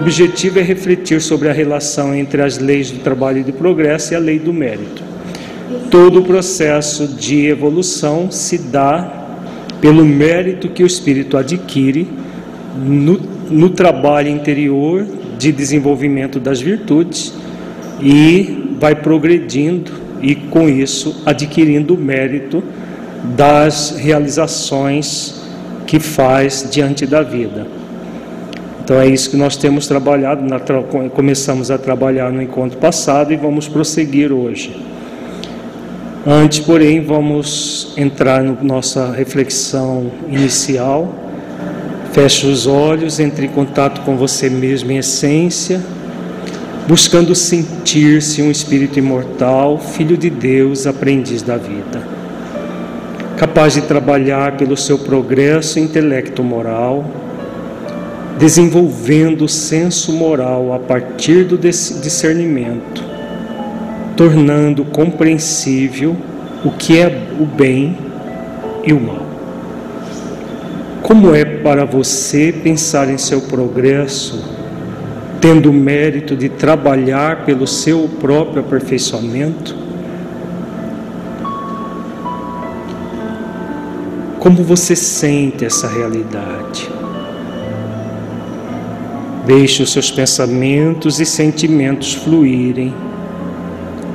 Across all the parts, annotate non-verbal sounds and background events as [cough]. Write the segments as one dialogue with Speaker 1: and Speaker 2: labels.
Speaker 1: Objetivo é refletir sobre a relação entre as leis do trabalho e do progresso e a lei do mérito. Todo o processo de evolução se dá pelo mérito que o espírito adquire no, no trabalho interior de desenvolvimento das virtudes e vai progredindo e com isso adquirindo o mérito das realizações que faz diante da vida. Então é isso que nós temos trabalhado, na, começamos a trabalhar no encontro passado e vamos prosseguir hoje. Antes, porém, vamos entrar na nossa reflexão inicial. Feche os olhos, entre em contato com você mesmo em essência, buscando sentir-se um espírito imortal, filho de Deus, aprendiz da vida, capaz de trabalhar pelo seu progresso intelecto moral, desenvolvendo o senso moral a partir do discernimento tornando compreensível o que é o bem e o mal. Como é para você pensar em seu progresso, tendo o mérito de trabalhar pelo seu próprio aperfeiçoamento? Como você sente essa realidade? Deixe os seus pensamentos e sentimentos fluírem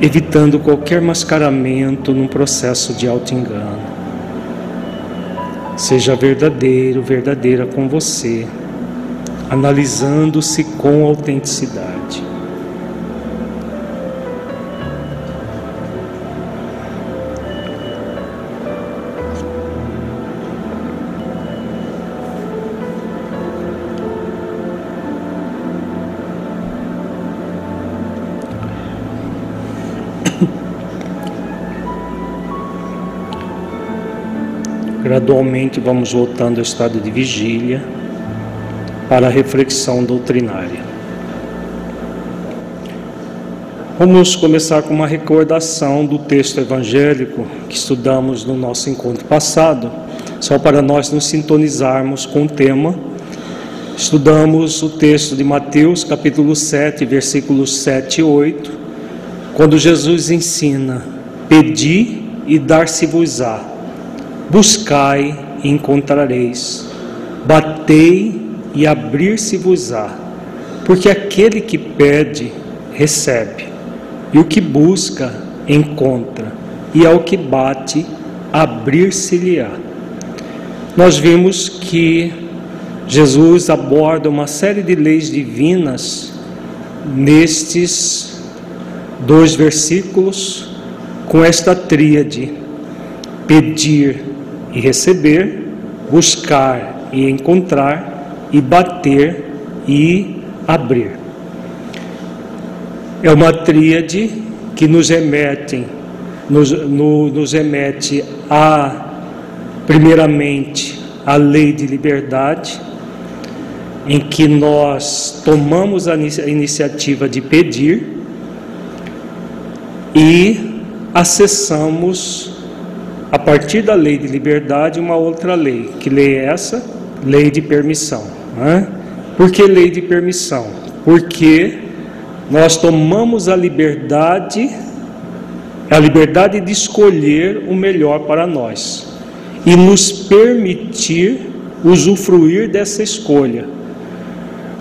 Speaker 1: evitando qualquer mascaramento num processo de auto-engano. Seja verdadeiro, verdadeira com você, analisando-se com autenticidade. Gradualmente vamos voltando ao estado de vigília para a reflexão doutrinária. Vamos começar com uma recordação do texto evangélico que estudamos no nosso encontro passado, só para nós nos sintonizarmos com o tema. Estudamos o texto de Mateus, capítulo 7, versículos 7 e 8, quando Jesus ensina: Pedi e dar-se-vos-á Buscai e encontrareis, batei e abrir-se-vos-á, porque aquele que pede, recebe, e o que busca, encontra, e ao que bate, abrir-se-lhe-á. Nós vimos que Jesus aborda uma série de leis divinas nestes dois versículos com esta tríade: pedir, e receber, buscar e encontrar, e bater e abrir. É uma tríade que nos remete, nos, no, nos remete a, primeiramente, a lei de liberdade, em que nós tomamos a iniciativa de pedir e acessamos a partir da lei de liberdade, uma outra lei. Que lei é essa? Lei de permissão. Né? Por que lei de permissão? Porque nós tomamos a liberdade, a liberdade de escolher o melhor para nós e nos permitir usufruir dessa escolha.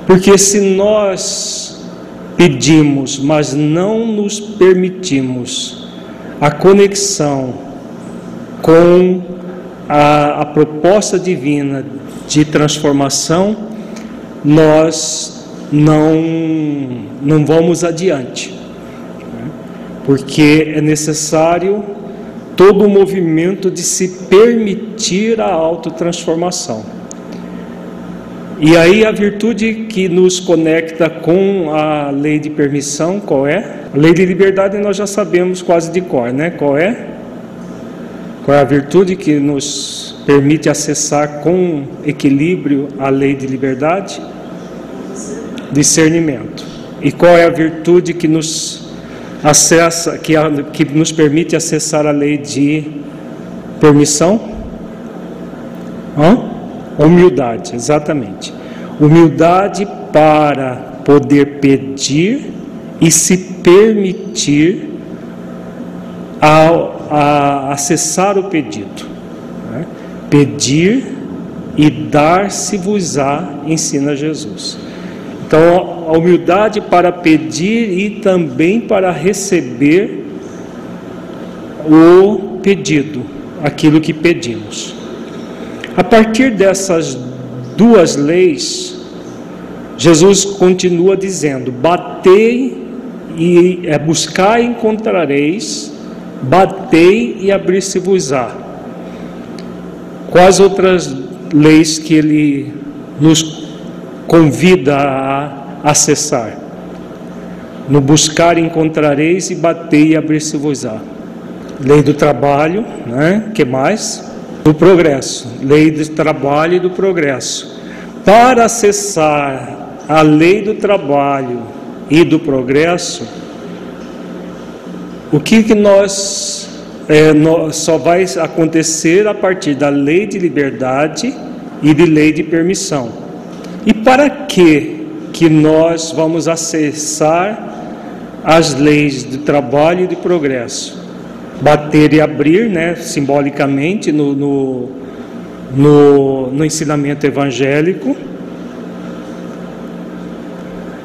Speaker 1: Porque se nós pedimos, mas não nos permitimos a conexão com a, a proposta divina de transformação, nós não, não vamos adiante, porque é necessário todo o movimento de se permitir a autotransformação. E aí a virtude que nos conecta com a lei de permissão, qual é? A lei de liberdade nós já sabemos quase de cor, né? Qual é? Qual é a virtude que nos permite acessar com equilíbrio a lei de liberdade? Discernimento. E qual é a virtude que nos acessa, que, a, que nos permite acessar a lei de permissão? Hã? Humildade, exatamente. Humildade para poder pedir e se permitir a, a acessar o pedido. Né? Pedir e dar-se-vos-á, ensina Jesus. Então, a humildade para pedir e também para receber o pedido, aquilo que pedimos. A partir dessas duas leis, Jesus continua dizendo: batei e é, buscar e encontrareis, batei e abrir-se-vos-á. Quais outras leis que ele nos convida a acessar? No buscar encontrareis e batei e abrir-se-vos-á. Lei do trabalho, né? Que mais? Do progresso. Lei do trabalho e do progresso. Para acessar a lei do trabalho e do progresso, o que, que nós, é, nós só vai acontecer a partir da lei de liberdade e de lei de permissão. E para que que nós vamos acessar as leis de trabalho e de progresso? Bater e abrir, né, simbolicamente no, no, no, no ensinamento evangélico.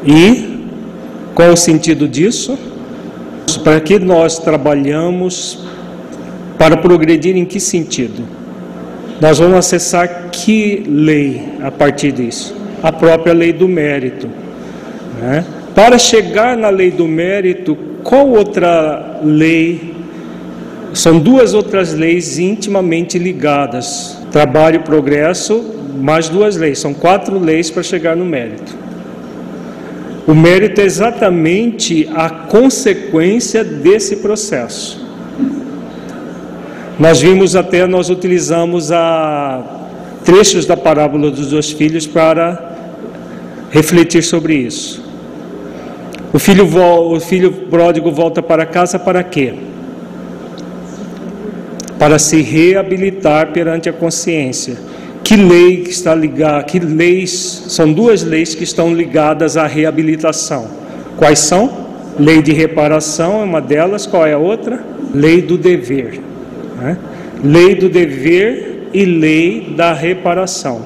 Speaker 1: E qual o sentido disso? Para que nós trabalhamos para progredir em que sentido? Nós vamos acessar que lei a partir disso? A própria lei do mérito. Né? Para chegar na lei do mérito, qual outra lei? São duas outras leis intimamente ligadas: trabalho e progresso, mais duas leis. São quatro leis para chegar no mérito. O mérito é exatamente a consequência desse processo. Nós vimos até, nós utilizamos a trechos da parábola dos dois filhos para refletir sobre isso. O filho, o filho pródigo volta para casa para quê? Para se reabilitar perante a consciência que lei que está ligada, que leis, são duas leis que estão ligadas à reabilitação. Quais são? Lei de reparação é uma delas, qual é a outra? Lei do dever. Né? Lei do dever e lei da reparação.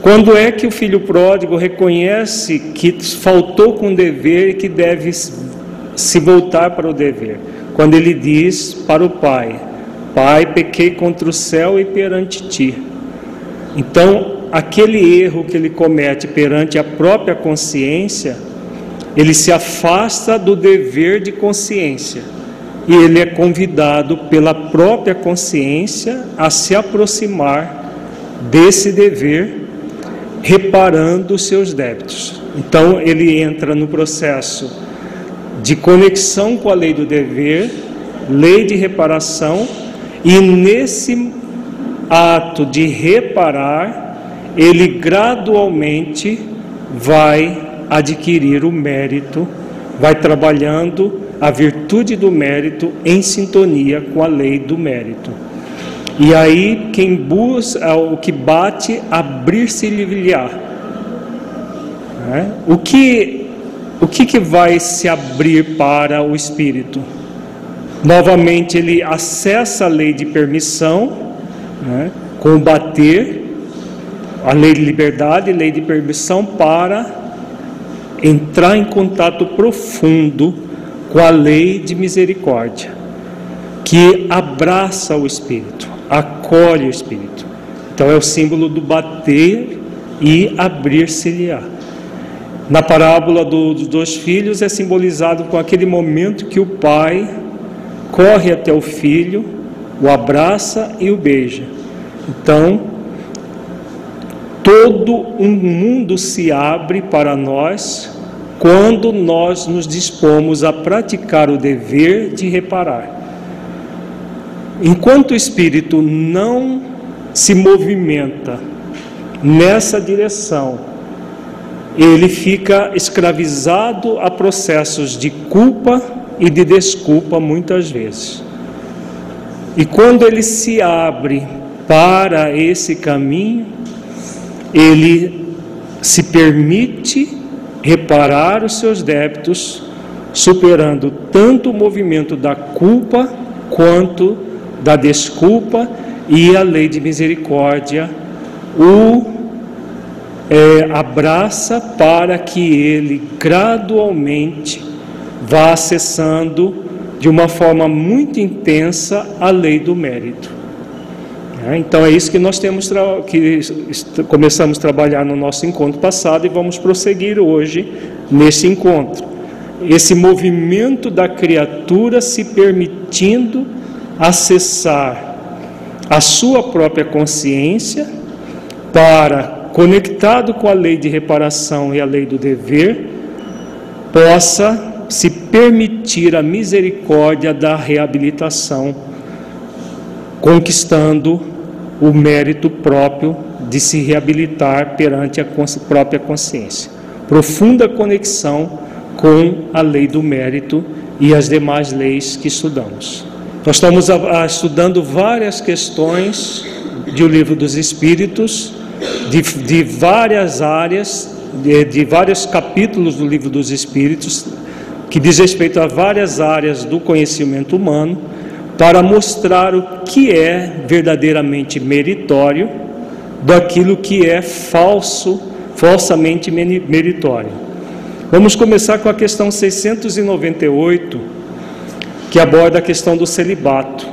Speaker 1: Quando é que o filho pródigo reconhece que faltou com o dever e que deve se voltar para o dever? Quando ele diz para o pai: Pai, pequei contra o céu e perante ti. Então, aquele erro que ele comete perante a própria consciência, ele se afasta do dever de consciência e ele é convidado pela própria consciência a se aproximar desse dever, reparando os seus débitos. Então, ele entra no processo de conexão com a lei do dever, lei de reparação, e nesse ato de reparar, ele gradualmente vai adquirir o mérito, vai trabalhando a virtude do mérito em sintonia com a lei do mérito. E aí quem busca, o que bate, abrir-se livilhar. Né? O que o que, que vai se abrir para o espírito? Novamente ele acessa a lei de permissão, né, combater a lei de liberdade lei de permissão para entrar em contato profundo com a lei de misericórdia, que abraça o espírito, acolhe o espírito. Então é o símbolo do bater e abrir-se-lhe-á. Na parábola do, dos dois filhos é simbolizado com aquele momento que o pai corre até o filho o abraça e o beija. Então, todo um mundo se abre para nós quando nós nos dispomos a praticar o dever de reparar. Enquanto o espírito não se movimenta nessa direção, ele fica escravizado a processos de culpa e de desculpa muitas vezes. E quando ele se abre para esse caminho, ele se permite reparar os seus débitos, superando tanto o movimento da culpa quanto da desculpa e a lei de misericórdia o é, abraça para que ele gradualmente vá acessando de uma forma muito intensa a lei do mérito. É, então é isso que nós temos que começamos a trabalhar no nosso encontro passado e vamos prosseguir hoje nesse encontro. Esse movimento da criatura se permitindo acessar a sua própria consciência para, conectado com a lei de reparação e a lei do dever, possa se permitir a misericórdia da reabilitação, conquistando o mérito próprio de se reabilitar perante a própria consciência. Profunda conexão com a lei do mérito e as demais leis que estudamos. Nós estamos estudando várias questões de O Livro dos Espíritos, de, de várias áreas, de, de vários capítulos do Livro dos Espíritos, que diz respeito a várias áreas do conhecimento humano, para mostrar o que é verdadeiramente meritório daquilo que é falso, falsamente meritório. Vamos começar com a questão 698 que aborda a questão do celibato.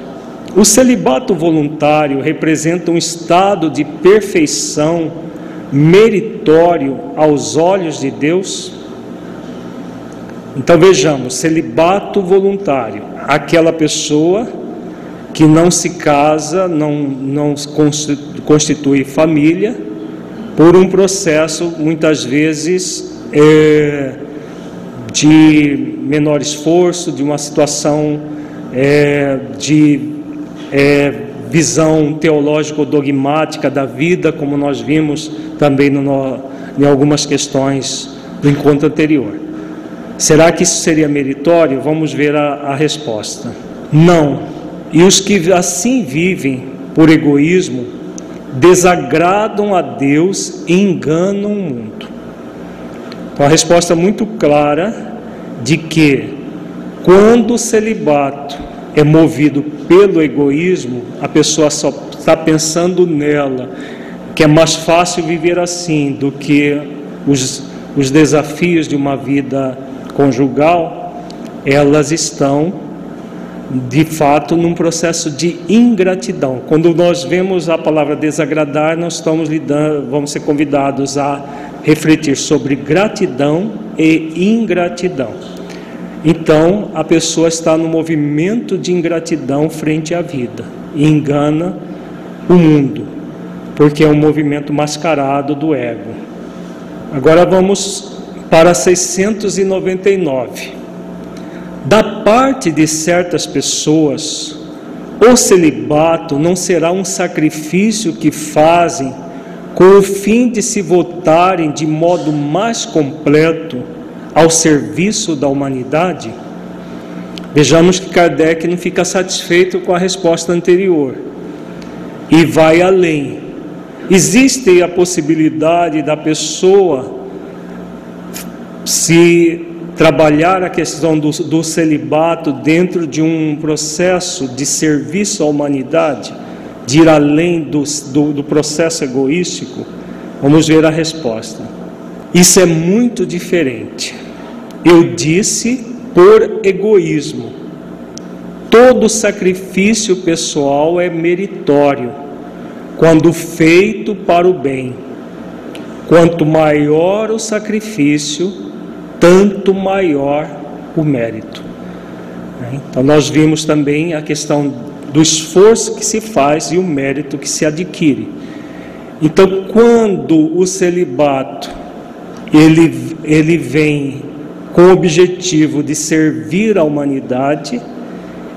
Speaker 1: O celibato voluntário representa um estado de perfeição meritório aos olhos de Deus? Então vejamos, celibato voluntário, aquela pessoa que não se casa, não, não constitui família, por um processo muitas vezes é, de menor esforço, de uma situação é, de é, visão teológico-dogmática da vida, como nós vimos também no, em algumas questões do encontro anterior. Será que isso seria meritório? Vamos ver a, a resposta. Não. E os que assim vivem por egoísmo desagradam a Deus e enganam o mundo. Então, a resposta muito clara de que quando o celibato é movido pelo egoísmo, a pessoa só está pensando nela, que é mais fácil viver assim do que os, os desafios de uma vida conjugal, elas estão de fato num processo de ingratidão. Quando nós vemos a palavra desagradar, nós estamos lidando, vamos ser convidados a refletir sobre gratidão e ingratidão. Então, a pessoa está no movimento de ingratidão frente à vida e engana o mundo, porque é um movimento mascarado do ego. Agora vamos para 699. Da parte de certas pessoas, o celibato não será um sacrifício que fazem com o fim de se votarem de modo mais completo ao serviço da humanidade? Vejamos que Kardec não fica satisfeito com a resposta anterior e vai além. Existe a possibilidade da pessoa se trabalhar a questão do, do celibato dentro de um processo de serviço à humanidade? de ir além do, do, do processo egoístico, vamos ver a resposta. Isso é muito diferente. Eu disse por egoísmo. Todo sacrifício pessoal é meritório quando feito para o bem. Quanto maior o sacrifício, tanto maior o mérito. Então, nós vimos também a questão do esforço que se faz e o mérito que se adquire. Então, quando o celibato ele, ele vem com o objetivo de servir a humanidade,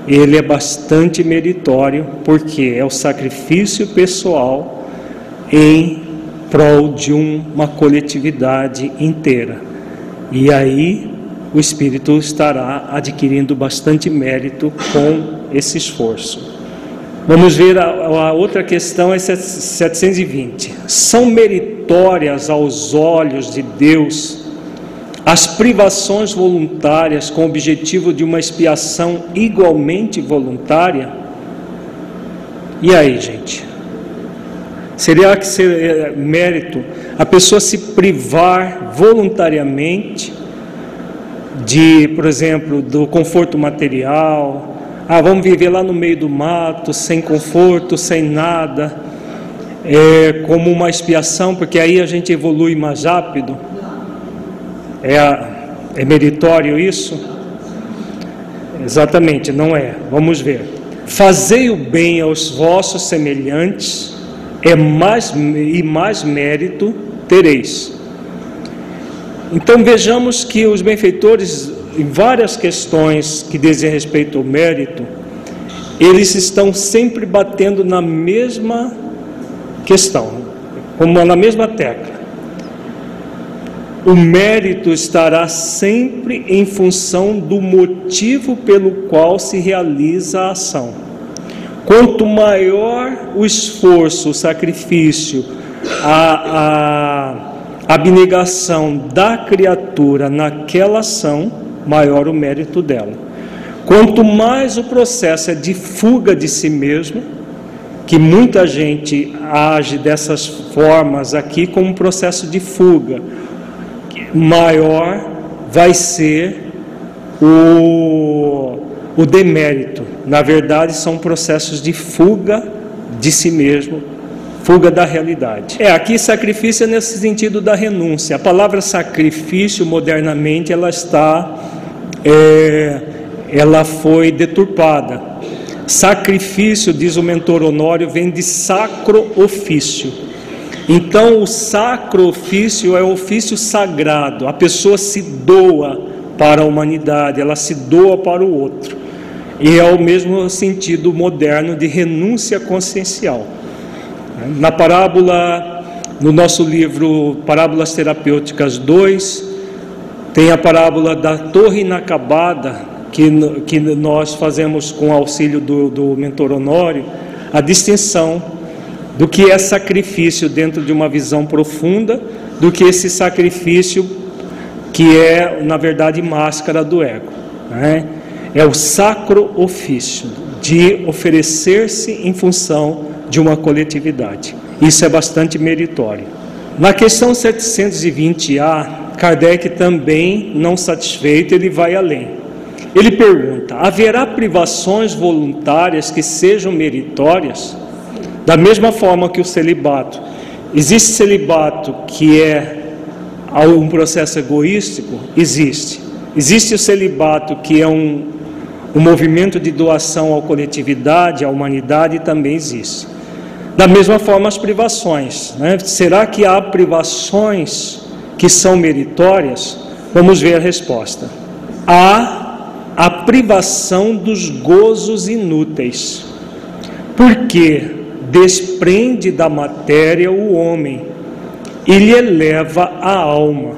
Speaker 1: ele é bastante meritório, porque é o sacrifício pessoal em prol de uma coletividade inteira. E aí o espírito estará adquirindo bastante mérito com esse esforço. Vamos ver a, a outra questão, é 720. São meritórias aos olhos de Deus as privações voluntárias com o objetivo de uma expiação igualmente voluntária? E aí, gente? Seria que seria mérito a pessoa se privar voluntariamente de, por exemplo, do conforto material? Ah, vamos viver lá no meio do mato, sem conforto, sem nada, é, como uma expiação, porque aí a gente evolui mais rápido? É, é meritório isso? Exatamente, não é. Vamos ver. Fazei o bem aos vossos semelhantes, é mais e mais mérito tereis. Então vejamos que os benfeitores, em várias questões que dizem respeito ao mérito, eles estão sempre batendo na mesma questão, como na mesma tecla o mérito estará sempre em função do motivo pelo qual se realiza a ação. Quanto maior o esforço, o sacrifício, a, a abnegação da criatura naquela ação, maior o mérito dela. Quanto mais o processo é de fuga de si mesmo, que muita gente age dessas formas aqui como um processo de fuga, maior vai ser o, o demérito. Na verdade, são processos de fuga de si mesmo, fuga da realidade. É, aqui sacrifício é nesse sentido da renúncia. A palavra sacrifício, modernamente, ela está, é, ela foi deturpada. Sacrifício, diz o mentor Honório, vem de sacro ofício. Então, o sacro ofício é o ofício sagrado, a pessoa se doa para a humanidade, ela se doa para o outro. E é o mesmo sentido moderno de renúncia consciencial. Na parábola, no nosso livro Parábolas Terapêuticas 2, tem a parábola da torre inacabada, que, que nós fazemos com auxílio do, do mentor Honório, a distinção do que é sacrifício dentro de uma visão profunda, do que esse sacrifício que é, na verdade, máscara do ego. Né? É o sacro ofício de oferecer-se em função de uma coletividade. Isso é bastante meritório. Na questão 720A, Kardec também, não satisfeito, ele vai além. Ele pergunta: haverá privações voluntárias que sejam meritórias? Da mesma forma que o celibato, existe celibato que é um processo egoístico? Existe. Existe o celibato que é um, um movimento de doação à coletividade, à humanidade, também existe. Da mesma forma, as privações. Né? Será que há privações que são meritórias? Vamos ver a resposta. Há a privação dos gozos inúteis. Por quê? desprende da matéria o homem e lhe eleva a alma.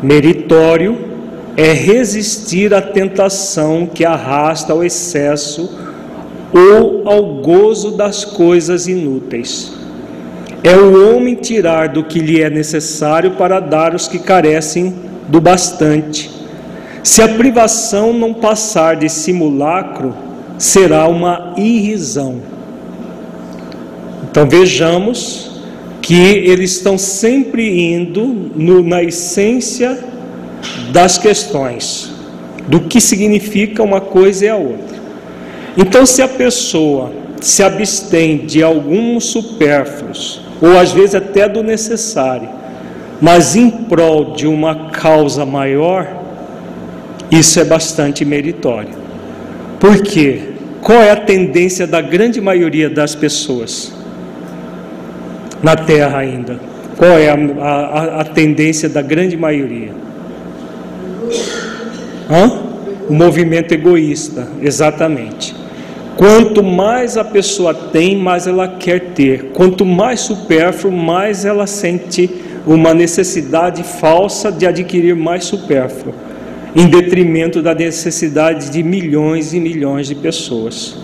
Speaker 1: Meritório é resistir à tentação que arrasta ao excesso ou ao gozo das coisas inúteis. É o homem tirar do que lhe é necessário para dar aos que carecem do bastante. Se a privação não passar de simulacro, será uma irrisão. Então vejamos que eles estão sempre indo no, na essência das questões, do que significa uma coisa e a outra. Então, se a pessoa se abstém de alguns supérfluos, ou às vezes até do necessário, mas em prol de uma causa maior, isso é bastante meritório. Por quê? Qual é a tendência da grande maioria das pessoas? na Terra ainda? Qual é a, a, a tendência da grande maioria? Hã? O movimento egoísta, exatamente. Quanto mais a pessoa tem, mais ela quer ter. Quanto mais supérfluo, mais ela sente uma necessidade falsa de adquirir mais supérfluo, em detrimento da necessidade de milhões e milhões de pessoas.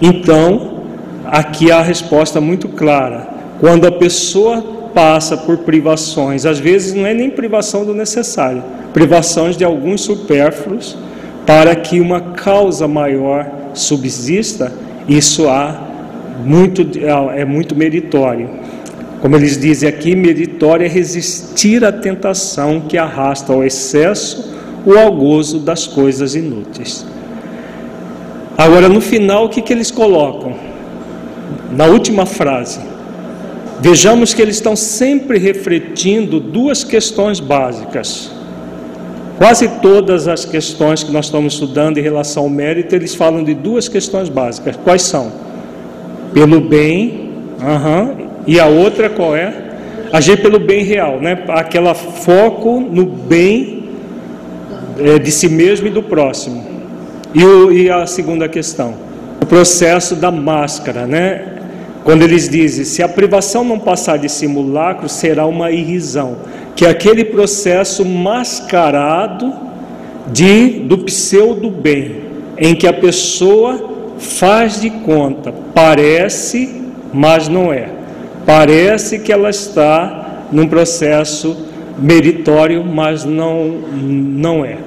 Speaker 1: Então, aqui há a resposta muito clara: quando a pessoa passa por privações, às vezes não é nem privação do necessário, privações de alguns supérfluos, para que uma causa maior subsista, isso há muito, é muito meritório. Como eles dizem aqui, meritório é resistir à tentação que arrasta ao excesso ou ao gozo das coisas inúteis. Agora, no final, o que, que eles colocam? Na última frase, vejamos que eles estão sempre refletindo duas questões básicas. Quase todas as questões que nós estamos estudando em relação ao mérito, eles falam de duas questões básicas. Quais são? Pelo bem, uhum, e a outra qual é? Agir pelo bem real, né? Aquela foco no bem é, de si mesmo e do próximo. E, o, e a segunda questão, o processo da máscara, né? Quando eles dizem, se a privação não passar de simulacro, será uma irrisão, que é aquele processo mascarado de do pseudo bem, em que a pessoa faz de conta, parece, mas não é. Parece que ela está num processo meritório, mas não não é.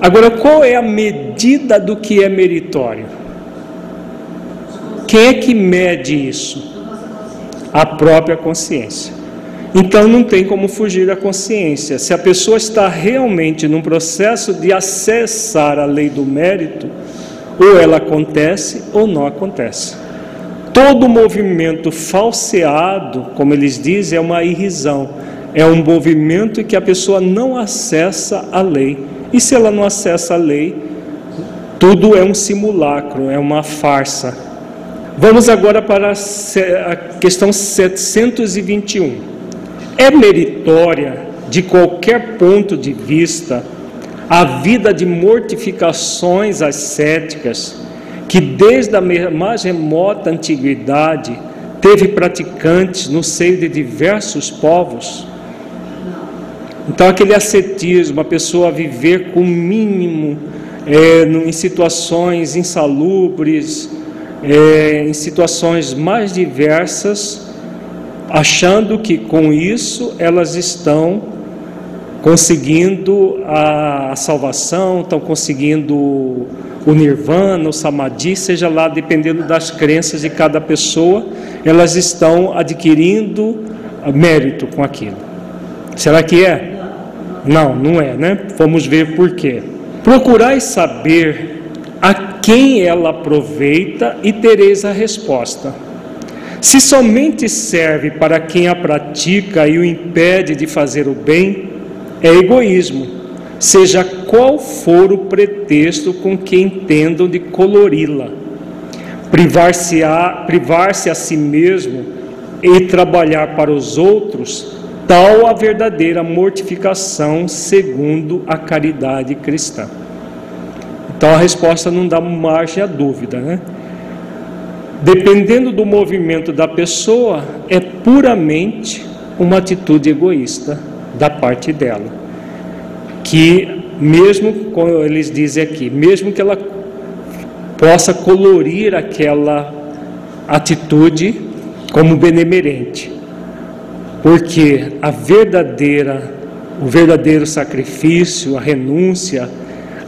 Speaker 1: Agora, qual é a medida do que é meritório? Quem é que mede isso? A própria consciência. Então não tem como fugir da consciência. Se a pessoa está realmente num processo de acessar a lei do mérito, ou ela acontece ou não acontece. Todo movimento falseado, como eles dizem, é uma irrisão. É um movimento que a pessoa não acessa a lei. E se ela não acessa a lei, tudo é um simulacro, é uma farsa. Vamos agora para a questão 721. É meritória, de qualquer ponto de vista, a vida de mortificações ascéticas que desde a mais remota antiguidade teve praticantes no seio de diversos povos? Então, aquele ascetismo, a pessoa viver com o mínimo é, em situações insalubres, é, em situações mais diversas, achando que com isso elas estão conseguindo a, salvação, estão conseguindo o nirvana, o samadhi, seja lá dependendo das crenças de cada pessoa, elas estão adquirindo mérito com aquilo. Será que é? Não, não é, né? Vamos ver por quê. Procurai saber a quem ela aproveita e tereis a resposta. Se somente serve para quem a pratica e o impede de fazer o bem, é egoísmo, seja qual for o pretexto com que entendam de colori-la. Privar-se a, privar a si mesmo e trabalhar para os outros tal a verdadeira mortificação segundo a caridade cristã. Então a resposta não dá margem à dúvida, né? Dependendo do movimento da pessoa, é puramente uma atitude egoísta da parte dela. Que, mesmo, como eles dizem aqui, mesmo que ela possa colorir aquela atitude como benemerente, porque a verdadeira, o verdadeiro sacrifício, a renúncia,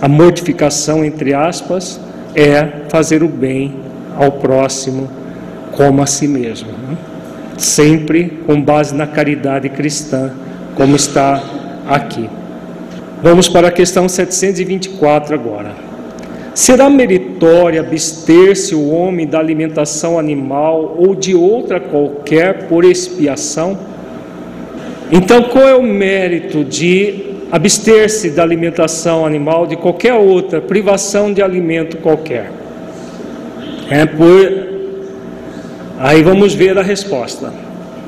Speaker 1: a mortificação, entre aspas, é fazer o bem ao próximo como a si mesmo. Né? Sempre com base na caridade cristã, como está aqui. Vamos para a questão 724 agora. Será meritório abster-se o homem da alimentação animal ou de outra qualquer por expiação? Então, qual é o mérito de abster-se da alimentação animal, de qualquer outra privação de alimento qualquer? É por. Aí vamos ver a resposta.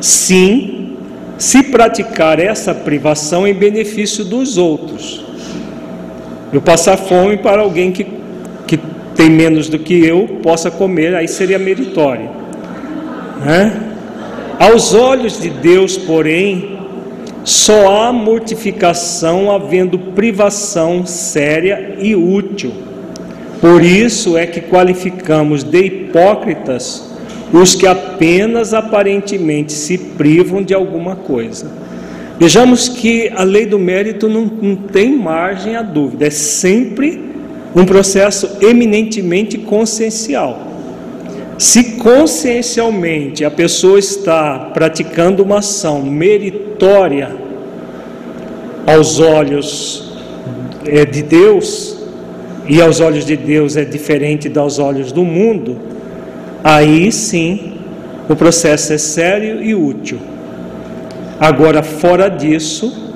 Speaker 1: Sim, se praticar essa privação em benefício dos outros. Eu passar fome para alguém que, que tem menos do que eu possa comer, aí seria meritório. Né? Aos olhos de Deus, porém, só há mortificação havendo privação séria e útil. Por isso é que qualificamos de hipócritas os que apenas aparentemente se privam de alguma coisa. Vejamos que a lei do mérito não, não tem margem à dúvida, é sempre um processo eminentemente consciencial. Se consciencialmente a pessoa está praticando uma ação meritória aos olhos é, de Deus, e aos olhos de Deus é diferente dos olhos do mundo, aí sim o processo é sério e útil. Agora, fora disso,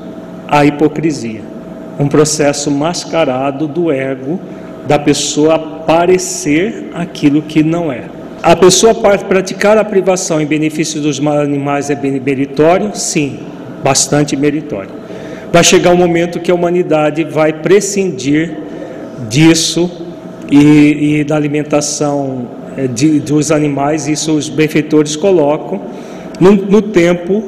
Speaker 1: a hipocrisia, um processo mascarado do ego da pessoa parecer aquilo que não é. A pessoa praticar a privação em benefício dos animais é meritório? Sim, bastante meritório. Vai chegar um momento que a humanidade vai prescindir disso e, e da alimentação eh, de, dos animais, isso os benfeitores colocam. No, no tempo,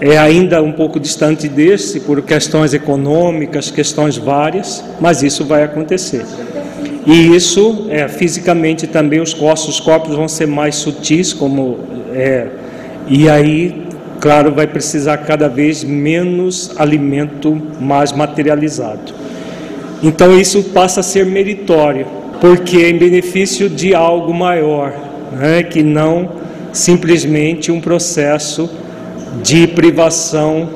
Speaker 1: é ainda um pouco distante desse, por questões econômicas, questões várias, mas isso vai acontecer. E isso, é, fisicamente também, os corpos, os corpos vão ser mais sutis, como é, e aí, claro, vai precisar cada vez menos alimento mais materializado. Então isso passa a ser meritório, porque é em benefício de algo maior, né, que não simplesmente um processo de privação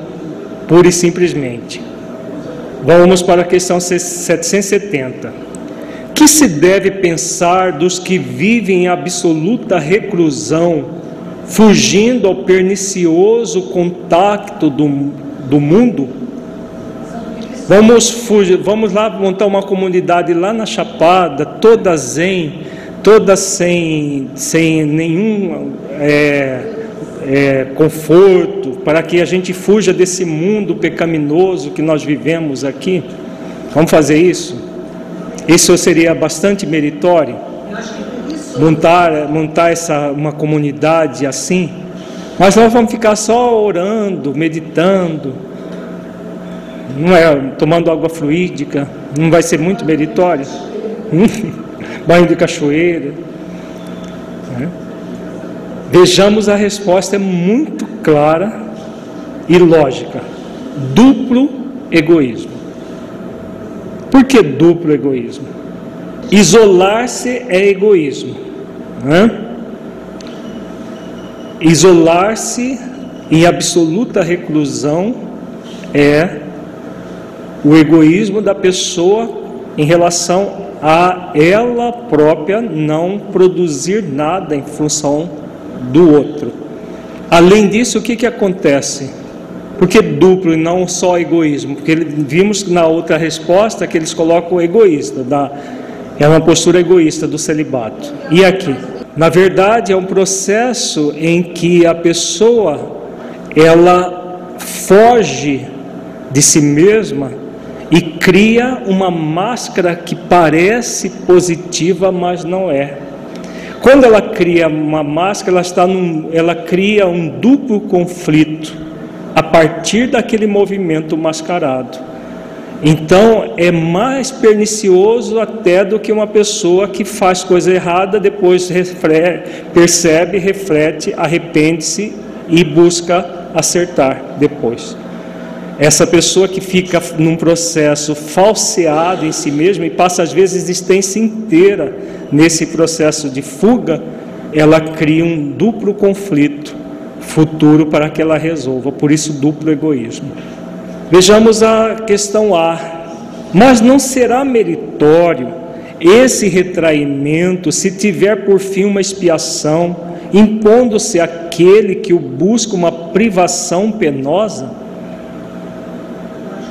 Speaker 1: pura e simplesmente. Vamos para a questão 770 que se deve pensar dos que vivem em absoluta reclusão, fugindo ao pernicioso contato do, do mundo? Vamos, fugir, vamos lá montar uma comunidade lá na Chapada, toda zen, toda sem, sem nenhum é, é, conforto, para que a gente fuja desse mundo pecaminoso que nós vivemos aqui. Vamos fazer isso? Isso seria bastante meritório. Montar, montar essa, uma comunidade assim. Mas nós vamos ficar só orando, meditando, não é tomando água fluídica, não vai ser muito meritório. [laughs] Banho de cachoeira. Né? Vejamos a resposta é muito clara e lógica. Duplo egoísmo. Por que duplo egoísmo? Isolar-se é egoísmo. Né? Isolar-se em absoluta reclusão é o egoísmo da pessoa em relação a ela própria não produzir nada em função do outro. Além disso, o que, que acontece? Por que duplo e não só egoísmo? Porque vimos na outra resposta que eles colocam o egoísta, da, é uma postura egoísta do celibato. E aqui? Na verdade, é um processo em que a pessoa ela foge de si mesma e cria uma máscara que parece positiva, mas não é. Quando ela cria uma máscara, ela, está num, ela cria um duplo conflito a partir daquele movimento mascarado. Então é mais pernicioso até do que uma pessoa que faz coisa errada, depois percebe, reflete, arrepende-se e busca acertar depois. Essa pessoa que fica num processo falseado em si mesma e passa às vezes a existência inteira nesse processo de fuga, ela cria um duplo conflito futuro para que ela resolva, por isso duplo egoísmo. Vejamos a questão A. Mas não será meritório esse retraimento se tiver por fim uma expiação, impondo-se aquele que o busca uma privação penosa?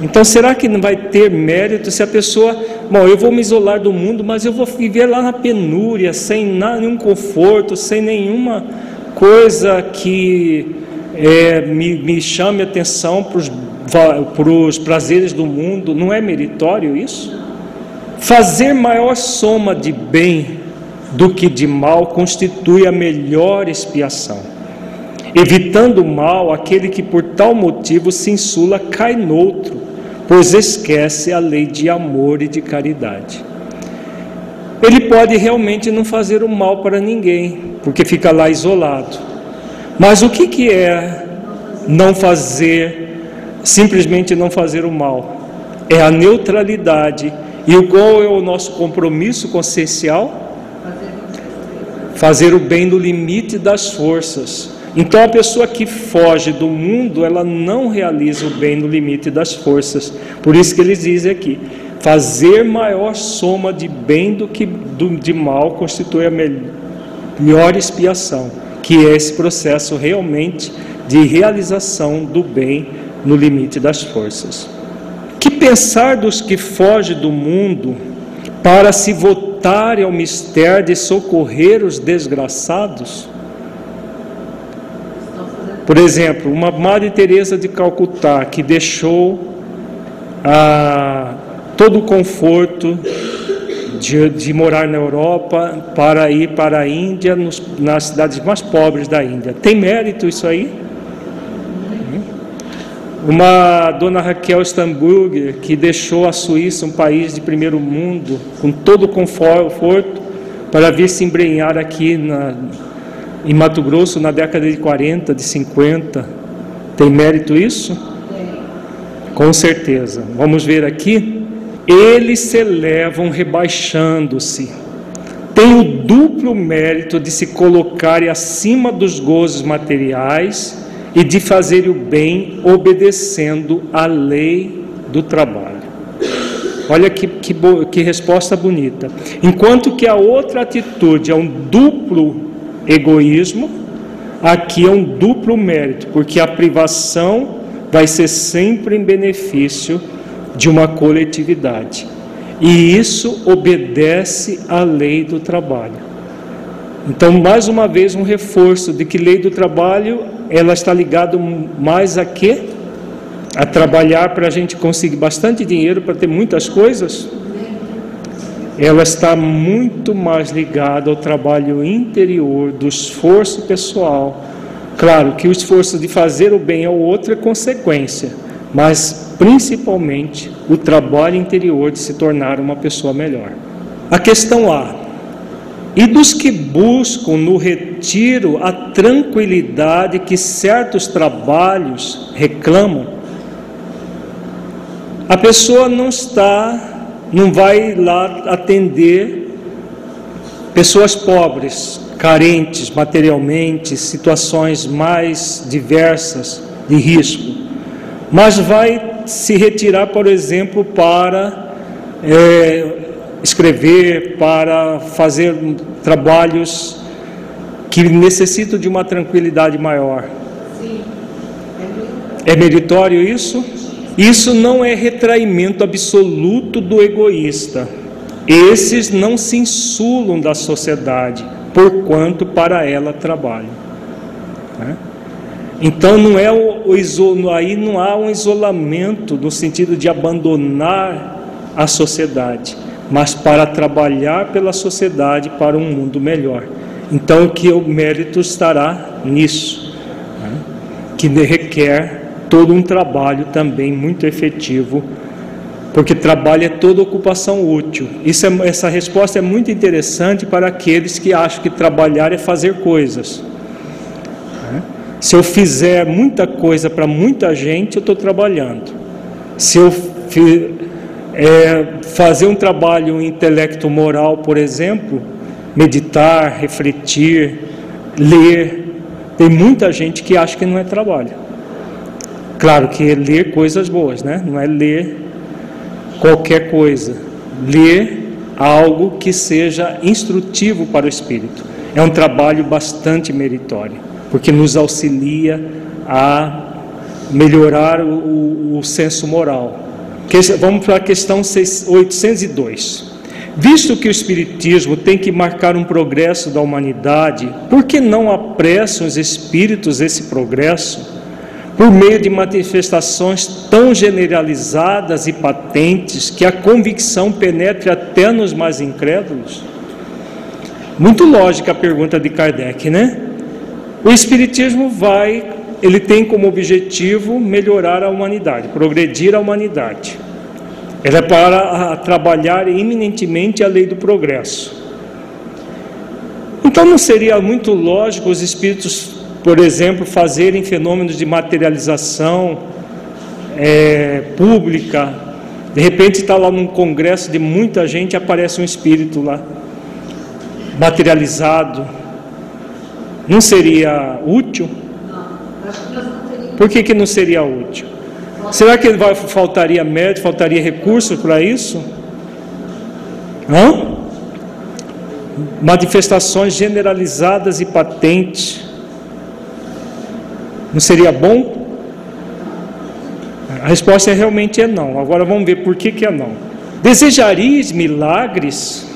Speaker 1: Então, será que não vai ter mérito se a pessoa, bom, eu vou me isolar do mundo, mas eu vou viver lá na penúria, sem nenhum conforto, sem nenhuma coisa que é, me, me chame atenção para os prazeres do mundo, não é meritório isso? Fazer maior soma de bem do que de mal constitui a melhor expiação. Evitando o mal, aquele que por tal motivo se insula cai noutro, pois esquece a lei de amor e de caridade. ele pode realmente não fazer o mal para ninguém, porque fica lá isolado. Mas o que, que é não fazer, simplesmente não fazer o mal? É a neutralidade. E qual é o nosso compromisso consciencial? Fazer o bem no limite das forças. Então a pessoa que foge do mundo, ela não realiza o bem no limite das forças. Por isso que eles dizem aqui: fazer maior soma de bem do que de mal constitui a melhor expiação, que é esse processo realmente de realização do bem no limite das forças. Que pensar dos que fogem do mundo para se votarem ao mistério de socorrer os desgraçados? Por exemplo, uma Madre Teresa de Calcutá que deixou ah, todo o conforto de, de, morar na Europa para ir para a Índia, nos, nas cidades mais pobres da Índia. Tem mérito isso aí? Uma dona Raquel Stamburger que deixou a Suíça, um país de primeiro mundo, com todo o conforto, para vir se embrenhar aqui na, em Mato Grosso na década de 40, de 50. Tem mérito isso? Com certeza. Vamos ver aqui. Eles se elevam rebaixando-se. Tem o duplo mérito de se colocarem acima dos gozos materiais e de fazer o bem obedecendo à lei do trabalho. Olha que, que, que resposta bonita. Enquanto que a outra atitude é um duplo egoísmo, aqui é um duplo mérito, porque a privação vai ser sempre em benefício de uma coletividade. E isso obedece à lei do trabalho. Então, mais uma vez, um reforço de que lei do trabalho ela está ligada mais a quê? A trabalhar para a gente conseguir bastante dinheiro para ter muitas coisas ela está muito mais ligada ao trabalho interior, do esforço pessoal. Claro que o esforço de fazer o bem ao outro é consequência, mas principalmente o trabalho interior de se tornar uma pessoa melhor. A questão A. E dos que buscam no retiro a tranquilidade que certos trabalhos reclamam, a pessoa não está não vai lá atender pessoas pobres, carentes materialmente, situações mais diversas de risco, mas vai se retirar, por exemplo, para é, escrever, para fazer trabalhos que necessitam de uma tranquilidade maior. É meritório isso? Isso não é retraimento absoluto do egoísta. Esses não se insulam da sociedade, porquanto para ela trabalham. Né? Então não é o, o, aí não há um isolamento no sentido de abandonar a sociedade, mas para trabalhar pela sociedade para um mundo melhor. Então que o mérito estará nisso, né? que requer todo um trabalho também muito efetivo, porque trabalho é toda ocupação útil. Isso é, essa resposta é muito interessante para aqueles que acham que trabalhar é fazer coisas. Né? Se eu fizer muita coisa para muita gente, eu estou trabalhando. Se eu é, fazer um trabalho intelecto moral, por exemplo, meditar, refletir, ler, tem muita gente que acha que não é trabalho. Claro que é ler coisas boas, né? Não é ler qualquer coisa. Ler algo que seja instrutivo para o espírito. É um trabalho bastante meritório, porque nos auxilia a melhorar o, o, senso moral. Vamos para a questão 802. Visto que o Espiritismo tem que marcar um progresso da humanidade, por que não apressam os espíritos esse progresso? Por meio de manifestações tão generalizadas e patentes que a convicção penetre até nos mais incrédulos? Muito lógica a pergunta de Kardec, né? O Espiritismo vai, ele tem como objetivo melhorar a humanidade, progredir a humanidade. Ela é para trabalhar eminentemente a lei do progresso. Então não seria muito lógico os espíritos, por exemplo, fazerem fenômenos de materialização é, pública. De repente está lá num congresso de muita gente, aparece um espírito lá, materializado. Não seria útil? Por que, que não seria útil? Será que vai, faltaria médico, faltaria recursos para isso? Não? Manifestações generalizadas e patentes. Não seria bom? A resposta é realmente é não. Agora vamos ver por que, que é não. Desejarias milagres,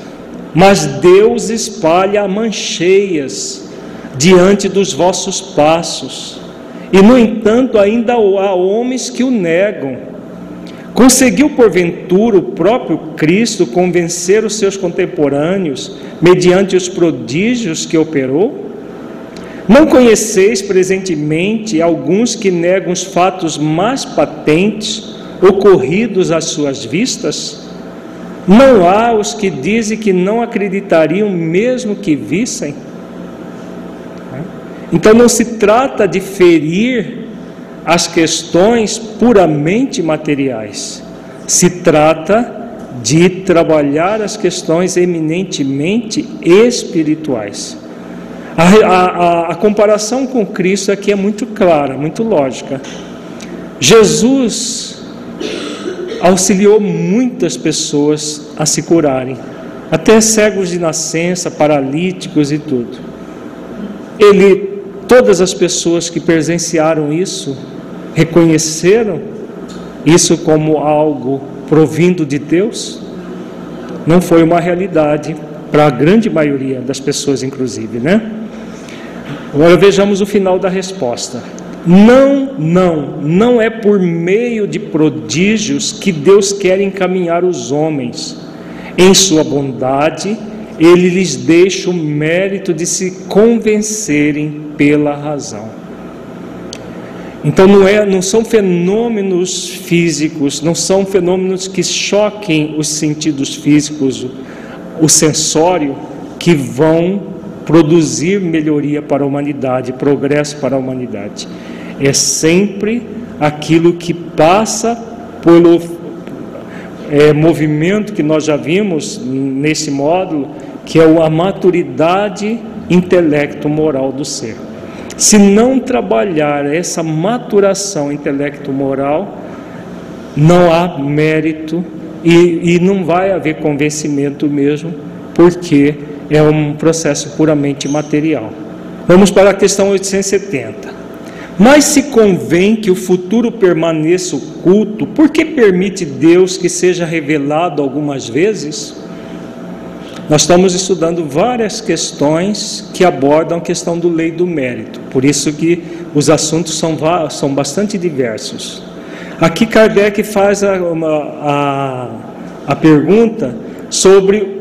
Speaker 1: mas Deus espalha mancheias diante dos vossos passos. E, no entanto, ainda há homens que o negam. Conseguiu, porventura, o próprio Cristo convencer os seus contemporâneos mediante os prodígios que operou? Não conheceis presentemente alguns que negam os fatos mais patentes ocorridos às suas vistas? Não há os que dizem que não acreditariam mesmo que vissem? Então não se trata de ferir as questões puramente materiais, se trata de trabalhar as questões eminentemente espirituais. A, a, a, comparação com Cristo aqui é muito clara, muito lógica. Jesus auxiliou muitas pessoas a se curarem, até cegos de nascença, paralíticos e tudo. Ele Todas as pessoas que presenciaram isso reconheceram isso como algo provindo de Deus? Não foi uma realidade para a grande maioria das pessoas, inclusive, né? Agora vejamos o final da resposta. Não, não, não é por meio de prodígios que Deus quer encaminhar os homens. Em sua bondade, ele lhes deixa o mérito de se convencerem pela razão. Então não, é, não são fenômenos físicos, não são fenômenos que choquem os sentidos físicos, o, sensório, que vão produzir melhoria para a humanidade, progresso para a humanidade. É sempre aquilo que passa pelo é, movimento que nós já vimos nesse módulo, que é a maturidade intelecto-moral do ser. Se não trabalhar essa maturação intelecto-moral, não há mérito e, e não vai haver convencimento mesmo, porque é um processo puramente material. Vamos para a questão 870. Mas se convém que o futuro permaneça oculto, por que permite Deus que seja revelado algumas vezes? Nós estamos estudando várias questões que abordam a questão do lei do mérito, por isso que os assuntos são, são bastante diversos. Aqui Kardec faz a, a, a pergunta sobre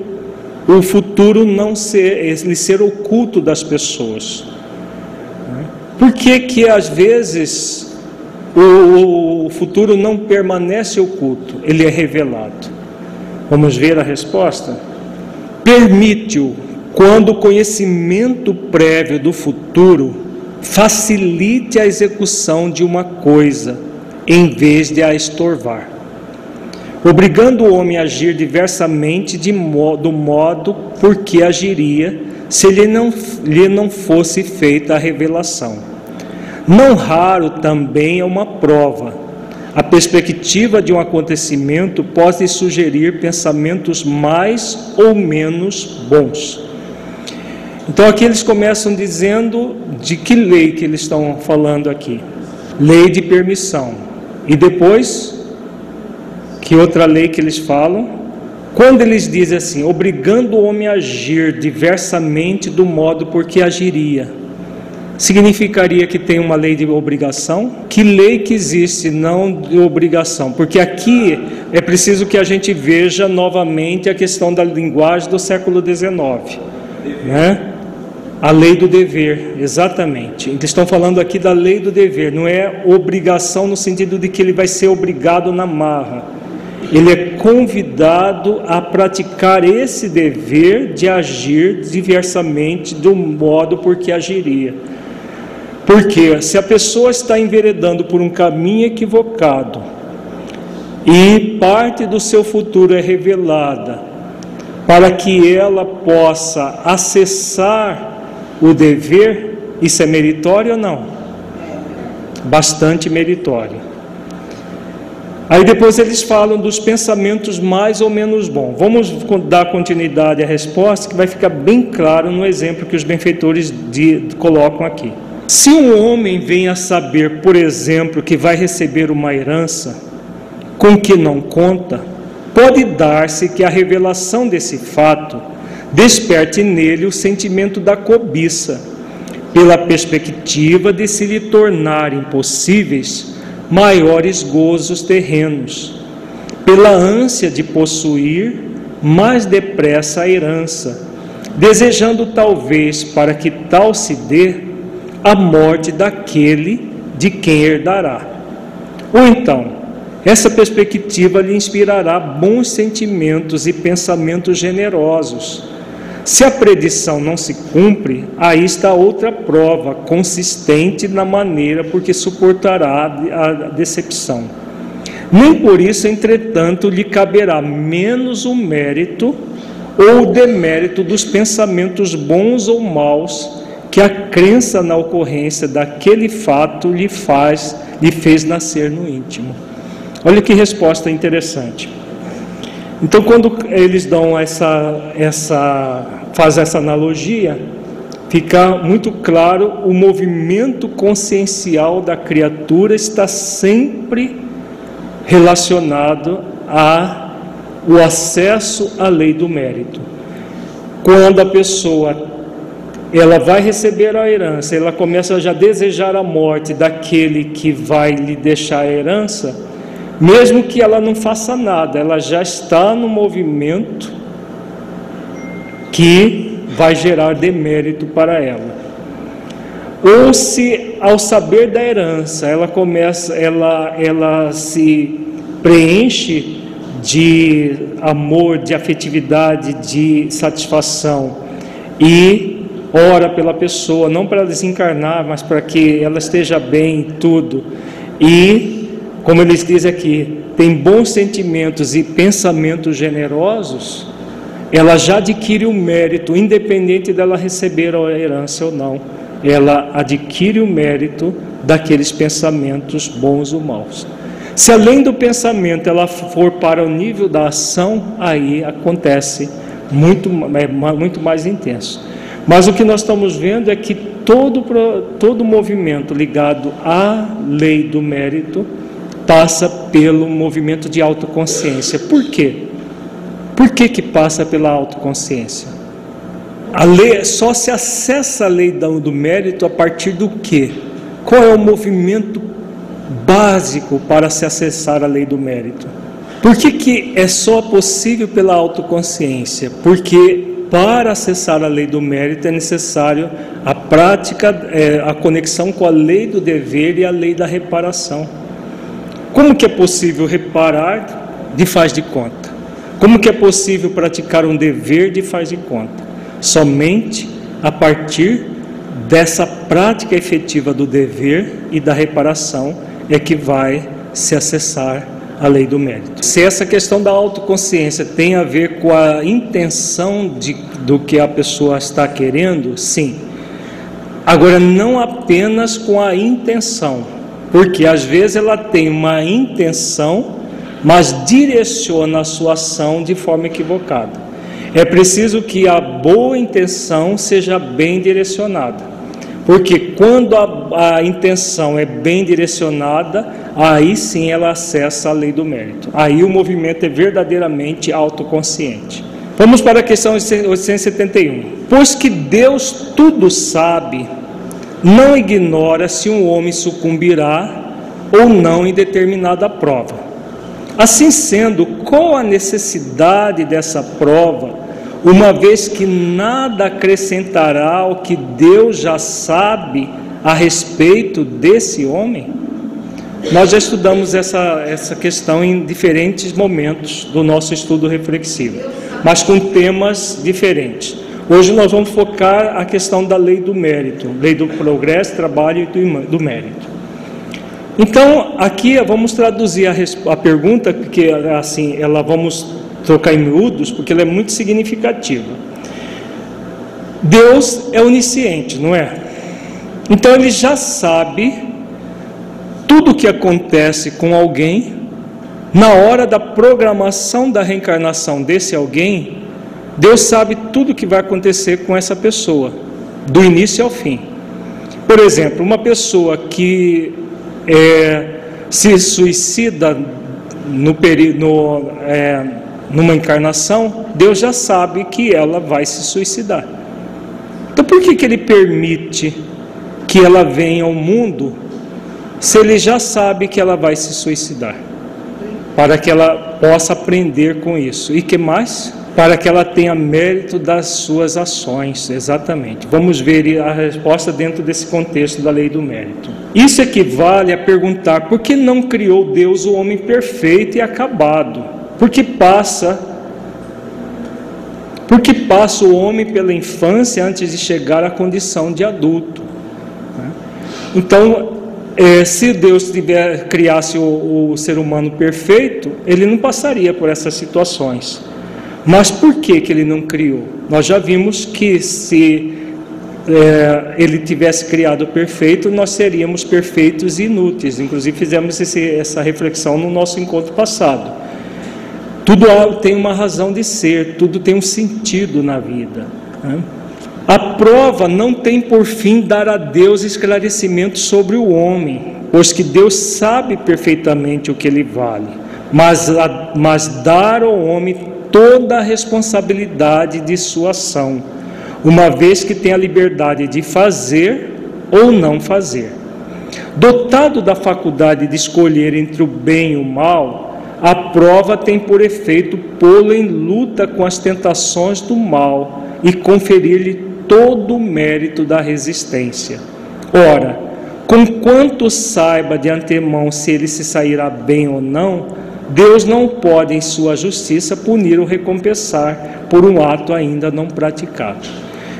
Speaker 1: o futuro não ser, ele ser oculto das pessoas. Por que que às vezes o, o futuro não permanece oculto, ele é revelado? Vamos ver a resposta? permite-o quando o conhecimento prévio do futuro facilite a execução de uma coisa em vez de a estorvar, obrigando o homem a agir diversamente de modo, do modo por que agiria se lhe não, lhe não fosse feita a revelação. Não raro também é uma prova a perspectiva de um acontecimento pode sugerir pensamentos mais ou menos bons. Então aqui eles começam dizendo de que lei que eles estão falando aqui? Lei de permissão. E depois, que outra lei que eles falam? Quando eles dizem assim, obrigando o homem a agir diversamente do modo por que agiria significaria que tem uma lei de obrigação? Que lei que existe não de obrigação? Porque aqui é preciso que a gente veja novamente a questão da linguagem do século XIX, né? A lei do dever, exatamente. Eles estão falando aqui da lei do dever, não é obrigação no sentido de que ele vai ser obrigado na marra. Ele é convidado a praticar esse dever de agir diversamente do modo por que agiria. Porque se a pessoa está enveredando por um caminho equivocado e parte do seu futuro é revelada para que ela possa acessar o dever, isso é meritório ou não? Bastante meritório. Aí depois eles falam dos pensamentos mais ou menos bons. Vamos dar continuidade à resposta que vai ficar bem claro no exemplo que os benfeitores de, colocam aqui. Se um homem vem a saber, por exemplo, que vai receber uma herança com que não conta, pode dar-se que a revelação desse fato desperte nele o sentimento da cobiça, pela perspectiva de se lhe tornarem possíveis maiores gozos terrenos, pela ânsia de possuir mais depressa a herança, desejando talvez para que tal se dê a morte daquele de quem herdará. Ou então, essa perspectiva lhe inspirará bons sentimentos e pensamentos generosos. Se a predição não se cumpre, aí está outra prova consistente na maneira por que suportará a decepção. Nem por isso, entretanto, lhe caberá menos o mérito ou o demérito dos pensamentos bons ou maus que a crença na ocorrência daquele fato lhe faz, lhe fez nascer no íntimo. Olha que resposta interessante. Então, quando eles dão essa, essa, faz essa analogia, fica muito claro o movimento consciencial da criatura está sempre relacionado a o acesso à lei do mérito. Quando a pessoa ela vai receber a herança, ela começa a já desejar a morte daquele que vai lhe deixar a herança, mesmo que ela não faça nada, ela já está no movimento que vai gerar demérito para ela. Ou se ao saber da herança, ela começa, ela, ela se preenche de amor, de afetividade, de satisfação e ora pela pessoa, não para desencarnar, mas para que ela esteja bem em tudo. E, como eles dizem aqui, tem bons sentimentos e pensamentos generosos, ela já adquire o mérito, independente dela receber a herança ou não. Ela adquire o mérito daqueles pensamentos bons ou maus. Se além do pensamento ela for para o nível da ação, aí acontece muito, é muito mais intenso. Mas o que nós estamos vendo é que todo, todo movimento ligado à lei do mérito passa pelo movimento de autoconsciência. Por quê? Por que, que passa pela autoconsciência? A lei só se acessa a lei do mérito a partir do quê? Qual é o movimento básico para se acessar a lei do mérito? Por que, que é só possível pela autoconsciência? Porque para acessar a lei do mérito é necessário a prática, é, a conexão com a lei do dever e a lei da reparação. Como que é possível reparar de faz de conta? Como que é possível praticar um dever de faz de conta? Somente a partir dessa prática efetiva do dever e da reparação é que vai se acessar a lei do mérito. Se essa questão da autoconsciência tem a ver com a intenção de, do que a pessoa está querendo, sim. Agora, não apenas com a intenção, porque às vezes ela tem uma intenção, mas direciona a sua ação de forma equivocada. É preciso que a boa intenção seja bem direcionada. Porque quando a, a, intenção é bem direcionada, aí sim ela acessa a lei do mérito. Aí o movimento é verdadeiramente autoconsciente. Vamos para a questão 871. Pois que Deus tudo sabe, não ignora se um homem sucumbirá ou não em determinada prova. Assim sendo, qual a necessidade dessa prova? uma vez que nada acrescentará ao que Deus já sabe a respeito desse homem? Nós já estudamos essa, essa questão em diferentes momentos do nosso estudo reflexivo, mas com temas diferentes. Hoje nós vamos focar a questão da lei do mérito, lei do progresso, trabalho e do, do mérito. Então, aqui vamos traduzir a, a pergunta, porque assim, ela vamos trocar em miúdos, porque ela é muito significativa. Deus é onisciente, não é? Então ele já sabe tudo o que acontece com alguém na hora da programação da reencarnação desse alguém, Deus sabe tudo o que vai acontecer com essa pessoa, do início ao fim. Por exemplo, uma pessoa que é, se suicida no, no, é, numa encarnação, Deus já sabe que ela vai se suicidar. Então, por que, que Ele permite que ela venha ao mundo se Ele já sabe que ela vai se suicidar? Para que ela possa aprender com isso. E que mais? Para que ela tenha mérito das suas ações, exatamente. Vamos ver a resposta dentro desse contexto da lei do mérito. Isso equivale a perguntar por que não criou Deus o homem perfeito e acabado? Por que passa por que passa o homem pela infância antes de chegar à condição de adulto? Então, é, se Deus tiver, criasse o, o ser humano perfeito, ele não passaria por essas situações. Mas por que, que ele não criou? Nós já vimos que se é, ele tivesse criado perfeito, nós seríamos perfeitos e inúteis. Inclusive, fizemos esse, essa reflexão no nosso encontro passado. Tudo tem uma razão de ser, tudo tem um sentido na vida. Né? A prova não tem por fim dar a Deus esclarecimento sobre o homem, pois que Deus sabe perfeitamente o que ele vale, mas, mas dar ao homem toda a responsabilidade de sua ação, uma vez que tem a liberdade de fazer ou não fazer. Dotado da faculdade de escolher entre o bem e o mal, a prova tem por efeito pô-lo em luta com as tentações do mal e conferir-lhe todo o mérito da resistência. Ora, conquanto saiba de antemão se ele se sairá bem ou não, Deus não pode, em sua justiça, punir ou recompensar por um ato ainda não praticado.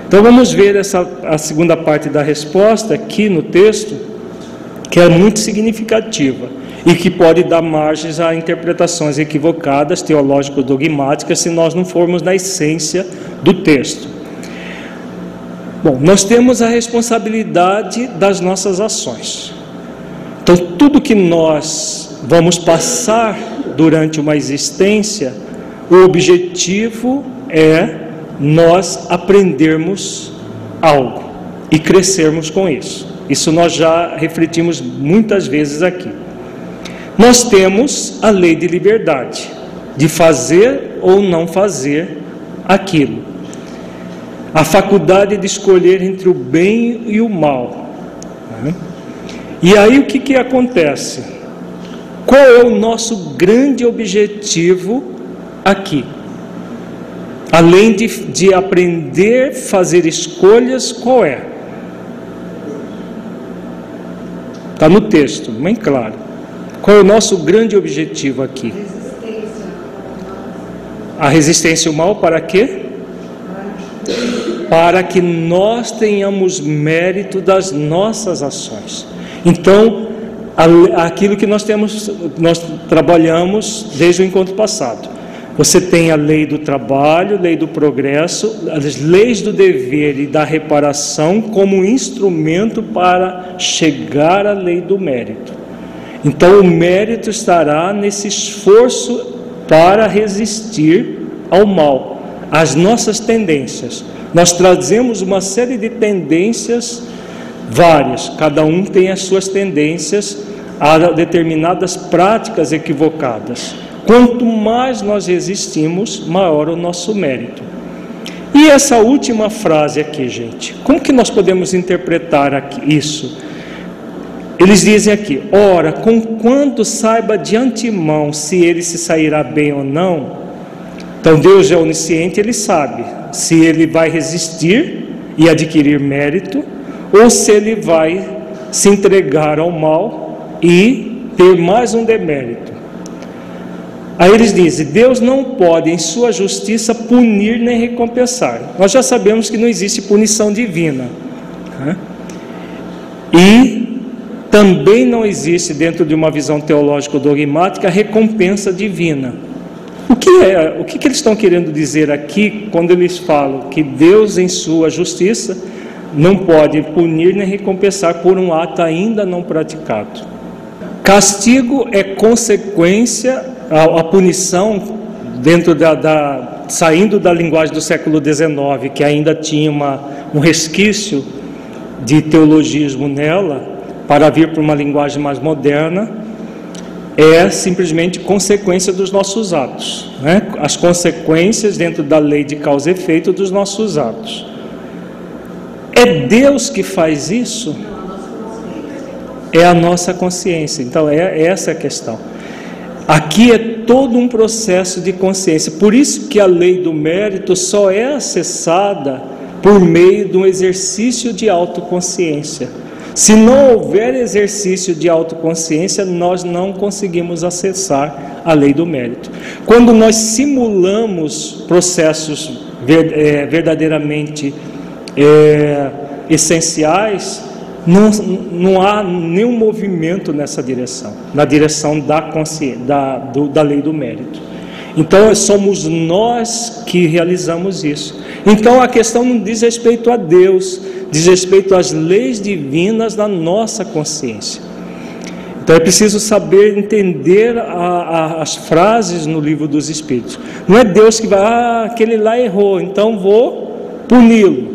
Speaker 1: Então vamos ver essa, a segunda parte da resposta aqui no texto, que é muito significativa e que pode dar margens a interpretações equivocadas, teológico-dogmáticas, se nós não formos na essência do texto. Bom, nós temos a responsabilidade das nossas ações. Então, tudo que nós vamos passar durante uma existência, o objetivo é nós aprendermos algo e crescermos com isso. Isso nós já refletimos muitas vezes aqui. Nós temos a lei de liberdade, de fazer ou não fazer aquilo. A faculdade de escolher entre o bem e o mal. E aí o que, que acontece? Qual é o nosso grande objetivo aqui? Além de, de aprender a fazer escolhas, qual é? Está no texto, bem claro. Qual é o nosso grande objetivo aqui? A resistência ao mal para quê? Para que nós tenhamos mérito das nossas ações. Então, aquilo que nós temos, nós trabalhamos desde o encontro passado. Você tem a lei do trabalho, lei do progresso, as leis do dever e da reparação como instrumento para chegar à lei do mérito. Então, o mérito estará nesse esforço para resistir ao mal, às nossas tendências. Nós trazemos uma série de tendências várias, cada um tem as suas tendências a determinadas práticas equivocadas. Quanto mais nós resistimos, maior o nosso mérito. E essa última frase aqui, gente, como que nós podemos interpretar aqui, isso? Eles dizem aqui: ora, com quanto saiba de antemão se ele se sairá bem ou não, então Deus é onisciente, ele sabe se ele vai resistir e adquirir mérito ou se ele vai se entregar ao mal e ter mais um demérito. Aí eles dizem: Deus não pode, em sua justiça, punir nem recompensar. Nós já sabemos que não existe punição divina. Né? E também não existe, dentro de uma visão teológica dogmática, recompensa divina. O que é? O que, que eles estão querendo dizer aqui quando eles falam que Deus, em sua justiça, não pode punir nem recompensar por um ato ainda não praticado? Castigo é consequência, a, a punição dentro da, da, saindo da linguagem do século XIX, que ainda tinha uma, um resquício de teologismo nela, para vir para uma linguagem mais moderna, é simplesmente consequência dos nossos atos, né? as consequências dentro da lei de causa e efeito dos nossos atos. É Deus que faz isso? É a nossa consciência. Então, é essa a questão. Aqui é todo um processo de consciência. Por isso que a lei do mérito só é acessada por meio de um exercício de autoconsciência. Se não houver exercício de autoconsciência, nós não conseguimos acessar a lei do mérito. Quando nós simulamos processos é, verdadeiramente é, essenciais, não, não há nenhum movimento nessa direção, na direção da, consciência, da, do, da lei do mérito. Então somos nós que realizamos isso. Então a questão não diz respeito a Deus, diz respeito às leis divinas da nossa consciência. Então é preciso saber entender a, a, as frases no livro dos Espíritos. Não é Deus que vai, ah, aquele lá errou, então vou puni-lo.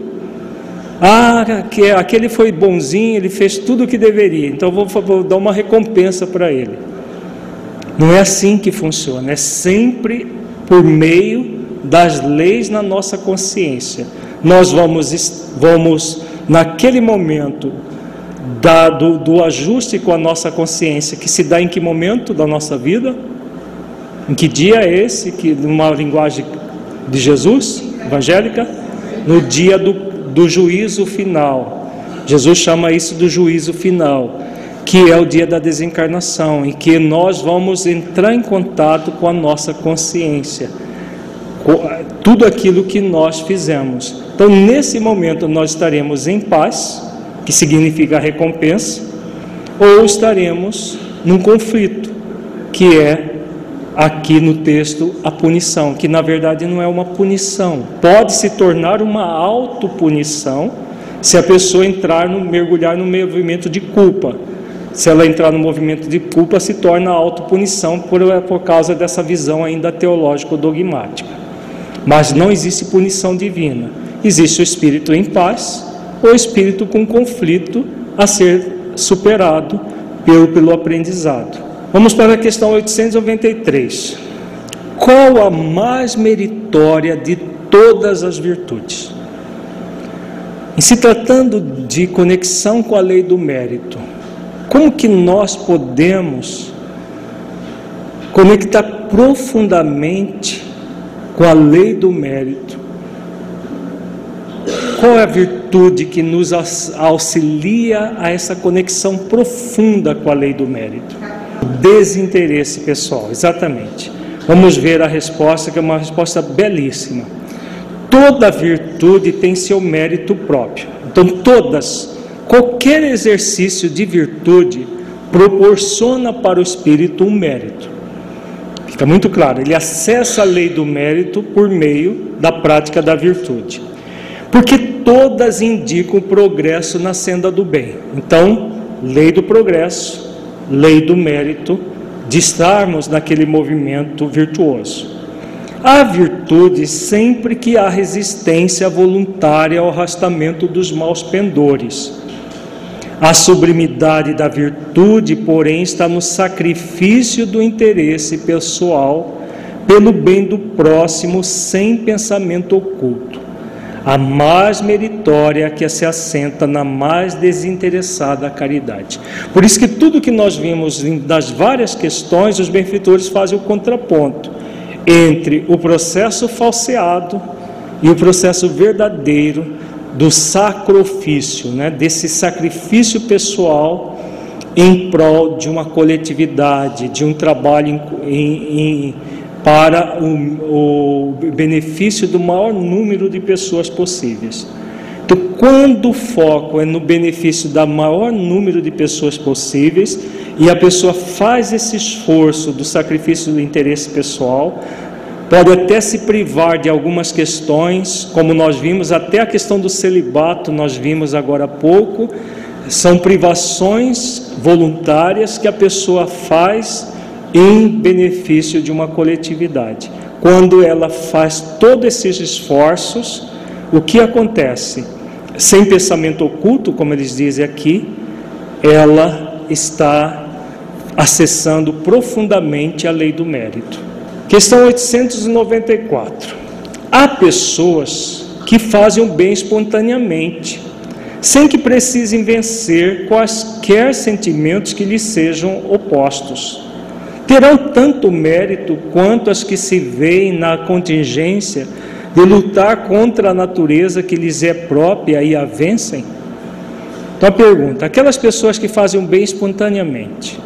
Speaker 1: Ah, que, aquele foi bonzinho, ele fez tudo o que deveria, então vou, vou dar uma recompensa para ele. Não é assim que funciona, é sempre por meio das leis na nossa consciência. Nós vamos, vamos naquele momento da, do, do ajuste com a nossa consciência, que se dá em que momento da nossa vida? Em que dia é esse, que numa linguagem de Jesus, evangélica? No dia do, do juízo final. Jesus chama isso do juízo final que é o dia da desencarnação, em que nós vamos entrar em contato com a nossa consciência, tudo aquilo que nós fizemos. Então, nesse momento, nós estaremos em paz, que significa recompensa, ou estaremos num conflito, que é aqui no texto a punição, que na verdade não é uma punição, pode se tornar uma autopunição se a pessoa entrar no mergulhar no movimento de culpa se ela entrar no movimento de culpa, se torna autopunição por, por causa dessa visão ainda teológico-dogmática. Mas não existe punição divina. Existe o espírito em paz ou o espírito com conflito a ser superado pelo, pelo aprendizado. Vamos para a questão 893. Qual a mais meritória de todas as virtudes? Em se tratando de conexão com a lei do mérito, como que nós podemos conectar profundamente com a lei do mérito? Qual é a virtude que nos auxilia a essa conexão profunda com a lei do mérito? Desinteresse pessoal, exatamente. Vamos ver a resposta, que é uma resposta belíssima. Toda virtude tem seu mérito próprio. Então, todas Qualquer exercício de virtude proporciona para o espírito um mérito. Fica muito claro, ele acessa a lei do mérito por meio da prática da virtude. Porque todas indicam progresso na senda do bem. Então, lei do progresso, lei do mérito, de estarmos naquele movimento virtuoso. Há virtude sempre que há resistência voluntária ao arrastamento dos maus pendores. A sublimidade da virtude, porém, está no sacrifício do interesse pessoal pelo bem do próximo sem pensamento oculto. A mais meritória que se assenta na mais desinteressada caridade. Por isso que tudo que nós vimos das várias questões, os benfeitores fazem o contraponto entre o processo falseado e o processo verdadeiro do sacrifício, né, desse sacrifício pessoal em prol de uma coletividade, de um trabalho em, em, para o, o benefício do maior número de pessoas possíveis. Então, quando o foco é no benefício da maior número de pessoas possíveis e a pessoa faz esse esforço do sacrifício do interesse pessoal, pode até se privar de algumas questões, como nós vimos, até a questão do celibato, nós vimos agora há pouco, são privações voluntárias que a pessoa faz em benefício de uma coletividade. Quando ela faz todos esses esforços, o que acontece? Sem pensamento oculto, como eles dizem aqui, ela está acessando profundamente a lei do mérito. Questão 894. Há pessoas que fazem o bem espontaneamente, sem que precisem vencer quaisquer sentimentos que lhes sejam opostos. Terão tanto mérito quanto as que se veem na contingência de lutar contra a natureza que lhes é própria e a vencem? Então a pergunta: aquelas pessoas que fazem o bem espontaneamente,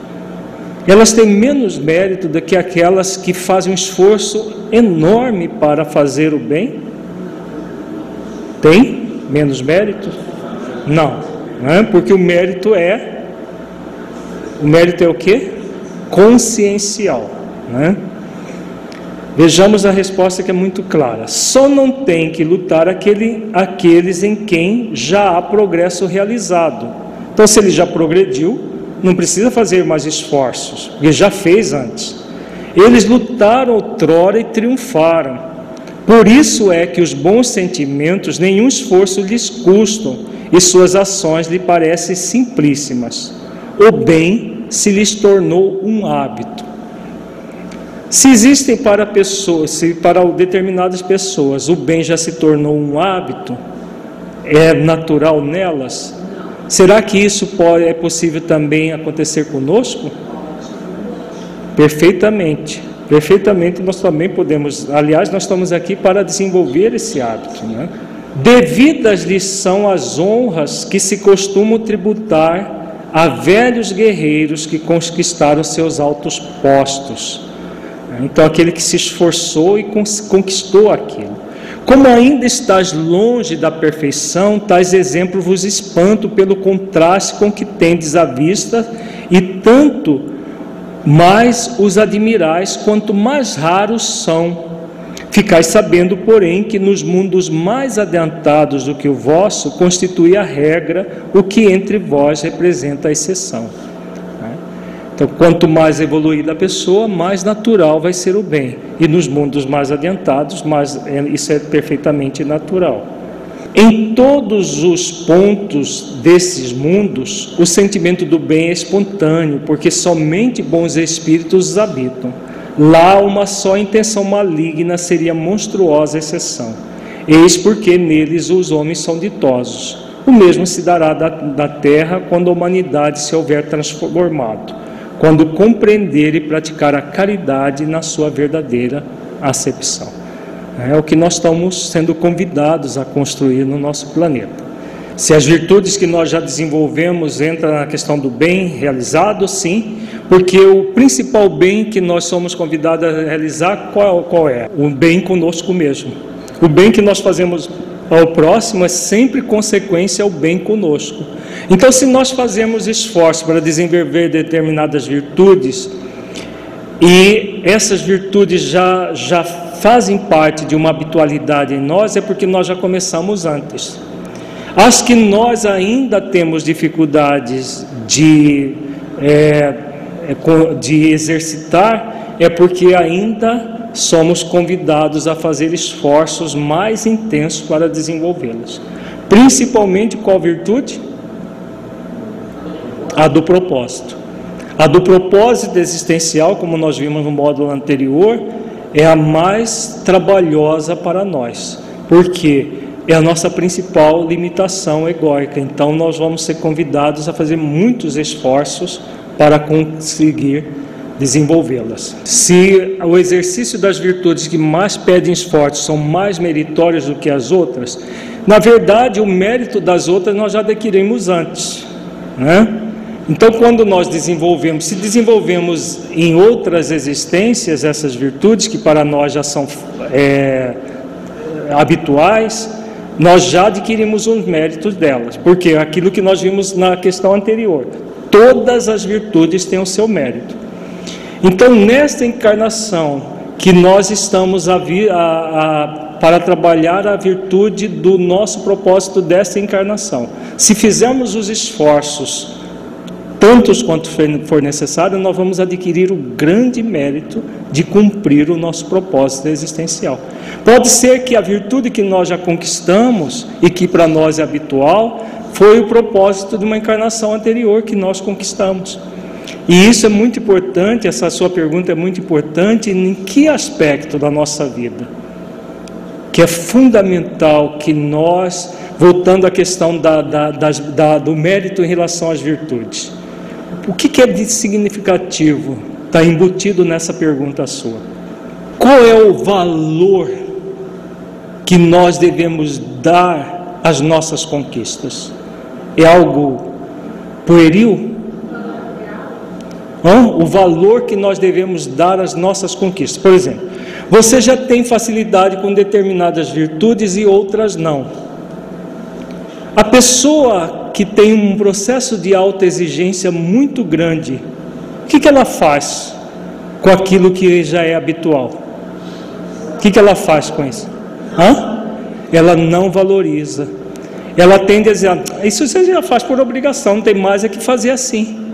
Speaker 1: elas têm menos mérito do que aquelas que fazem um esforço enorme para fazer o bem? Tem menos mérito? Não, não é? porque o mérito é o mérito é o que? Consciencial, né? Vejamos a resposta que é muito clara. Só não tem que lutar aquele, aqueles em quem já há progresso realizado. Então, se ele já progrediu, não precisa fazer mais esforços, porque já fez antes. Eles lutaram outrora e triunfaram. Por isso é que os bons sentimentos nenhum esforço lhes custam e suas ações lhe parecem simplíssimas. O bem se lhes tornou um hábito. Se existem para pessoas, se para determinadas pessoas o bem já se tornou um hábito, é natural nelas, Será que isso pode, é possível também acontecer conosco? Perfeitamente. Perfeitamente nós também podemos. Aliás, nós estamos aqui para desenvolver esse hábito. Né? Devidas lhes são as honras que se costumam tributar a velhos guerreiros que conquistaram seus altos postos. Então, aquele que se esforçou e conquistou aquilo. Como ainda estás longe da perfeição, tais exemplos vos espanto pelo contraste com que tendes à vista, e tanto mais os admirais, quanto mais raros são. Ficais sabendo, porém, que nos mundos mais adiantados do que o vosso, constitui a regra, o que entre vós representa a exceção. Então, quanto mais evoluída a pessoa, mais natural vai ser o bem. E nos mundos mais adiantados, mais, é, isso é perfeitamente natural. Em todos os pontos desses mundos, o sentimento do bem é espontâneo, porque somente bons espíritos os habitam. Lá, uma só intenção maligna seria monstruosa exceção. Eis porque neles os homens são ditosos. O mesmo se dará da, da terra quando a humanidade se houver transformado quando compreender e praticar a caridade na sua verdadeira acepção. É o que nós estamos sendo convidados a construir no nosso planeta. Se as virtudes que nós já desenvolvemos entram na questão do bem realizado, sim, porque o principal bem que nós somos convidados a realizar, qual, qual é? O bem conosco mesmo. O bem que nós fazemos ao próximo é sempre consequência ao bem conosco. Então, se nós fazemos esforço para desenvolver determinadas virtudes, e essas virtudes já, já fazem parte de uma habitualidade em nós, é porque nós já começamos antes. As que nós ainda temos dificuldades de, é, de exercitar, é porque ainda somos convidados a fazer esforços mais intensos para desenvolvê-las. Principalmente qual virtude? a do propósito. A do propósito existencial, como nós vimos no módulo anterior, é a mais trabalhosa para nós, porque é a nossa principal limitação egóica. Então, nós vamos ser convidados a fazer muitos esforços para conseguir desenvolvê-las. Se o exercício das virtudes que mais pedem esforço são mais meritórias do que as outras, na verdade, o mérito das outras nós já adquirimos antes, né? Então, quando nós desenvolvemos, se desenvolvemos em outras existências essas virtudes que para nós já são é, habituais, nós já adquirimos os méritos delas, porque aquilo que nós vimos na questão anterior, todas as virtudes têm o seu mérito. Então, nesta encarnação que nós estamos a, a, a, para trabalhar a virtude do nosso propósito desta encarnação, se fizermos os esforços tantos quanto for necessário, nós vamos adquirir o grande mérito de cumprir o nosso propósito existencial. Pode ser que a virtude que nós já conquistamos e que para nós é habitual foi o propósito de uma encarnação anterior que nós conquistamos. E isso é muito importante, essa sua pergunta é muito importante, em que aspecto da nossa vida? Que é fundamental que nós, voltando à questão da, da, da, do mérito em relação às virtudes, o que, que é de significativo? Está embutido nessa pergunta sua. Qual é o valor que nós devemos dar às nossas conquistas? É algo pueril? O valor que nós devemos dar às nossas conquistas. Por exemplo, você já tem facilidade com determinadas virtudes e outras não. A pessoa que tem um processo de alta exigência muito grande, o que, que ela faz com aquilo que já é habitual? O que, que ela faz com isso? Hã? Ela não valoriza. Ela tende a dizer: ah, Isso você já faz por obrigação, não tem mais é que fazer assim.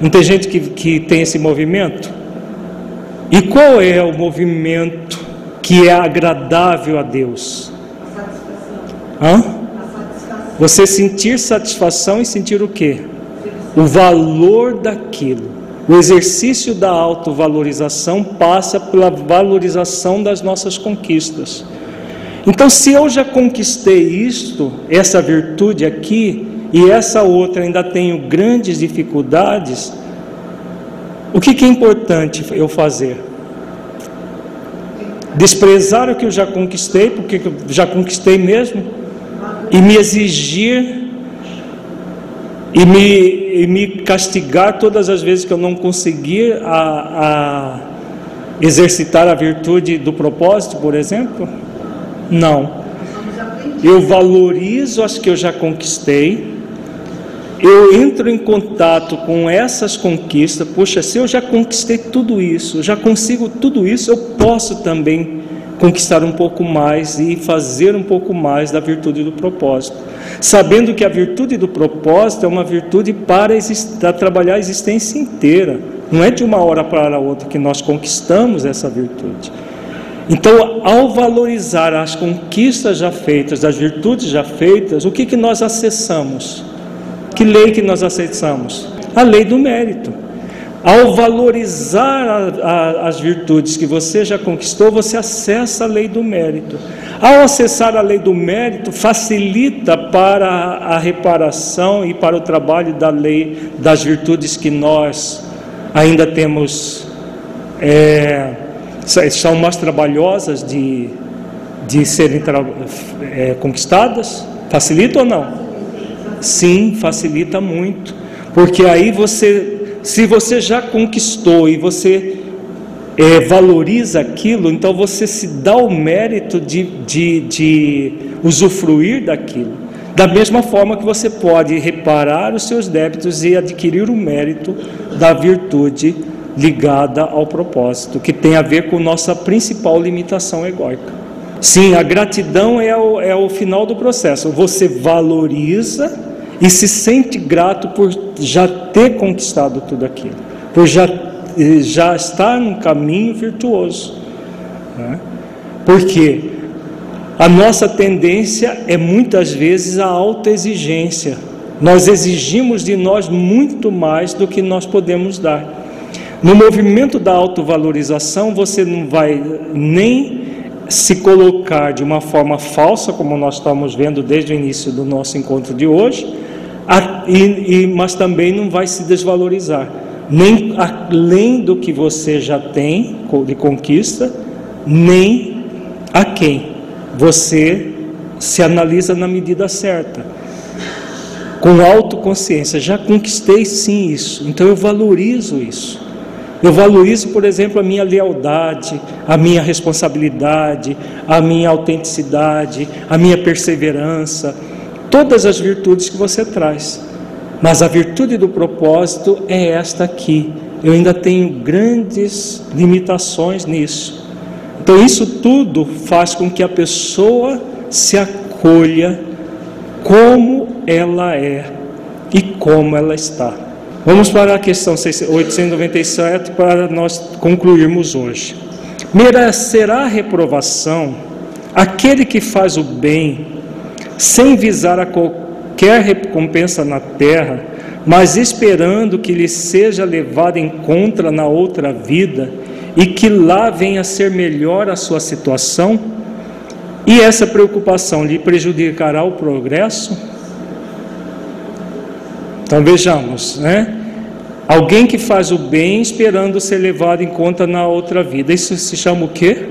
Speaker 1: Não tem gente que, que tem esse movimento? E qual é o movimento que é agradável a Deus? Hã? Você sentir satisfação e sentir o quê? O valor daquilo. O exercício da autovalorização passa pela valorização das nossas conquistas. Então, se eu já conquistei isto, essa virtude aqui, e essa outra ainda tenho grandes dificuldades, o que, que é importante eu fazer? Desprezar o que eu já conquistei, porque eu já conquistei mesmo? E me exigir e me, e me castigar todas as vezes que eu não conseguir a, a exercitar a virtude do propósito, por exemplo? Não. Eu valorizo as que eu já conquistei, eu entro em contato com essas conquistas. Puxa, se eu já conquistei tudo isso, já consigo tudo isso, eu posso também conquistar um pouco mais e fazer um pouco mais da virtude do propósito, sabendo que a virtude do propósito é uma virtude para, trabalhar a existência inteira, não é de uma hora para outra que nós conquistamos essa virtude. Então, ao valorizar as conquistas já feitas, as virtudes já feitas, o que, que nós acessamos? Que lei que nós acessamos? A lei do mérito. Ao valorizar a, a, as virtudes que você já conquistou, você acessa a lei do mérito. Ao acessar a lei do mérito, facilita para a, reparação e para o trabalho da lei das virtudes que nós ainda temos, é, são mais trabalhosas de, de serem é, conquistadas. Facilita ou não? Sim, facilita muito, porque aí você se você já conquistou e você é, valoriza aquilo, então você se dá o mérito de, de, de usufruir daquilo. Da mesma forma que você pode reparar os seus débitos e adquirir o mérito da virtude ligada ao propósito, que tem a ver com nossa principal limitação egóica. Sim, a gratidão é o, é o final do processo. Você valoriza e se sente grato por já ter conquistado tudo aquilo, por já, já estar num caminho virtuoso. Né? Porque a nossa tendência é muitas vezes a alta exigência. Nós exigimos de nós muito mais do que nós podemos dar. No movimento da autovalorização, você não vai nem se colocar de uma forma falsa, como nós estamos vendo desde o início do nosso encontro de hoje, e, e, mas também não vai se desvalorizar, nem além do que você já tem de conquista, nem a quem. Você se analisa na medida certa. com autoconsciência, já conquistei sim isso, então eu valorizo isso. Eu valorizo, por exemplo, a minha lealdade, a minha responsabilidade, a minha autenticidade, a minha perseverança, todas as virtudes que você traz. Mas a virtude do propósito é esta aqui. Eu ainda tenho grandes limitações nisso. Então, isso tudo faz com que a pessoa se acolha como ela é e como ela está. Vamos para a questão 897 para nós concluirmos hoje. Merecerá reprovação aquele que faz o bem sem visar a qualquer recompensa na terra, mas esperando que lhe seja levado em conta na outra vida e que lá venha a ser melhor a sua situação? E essa preocupação lhe prejudicará o progresso? Então vejamos, né? Alguém que faz o bem esperando ser levado em conta na outra vida. Isso se chama o quê?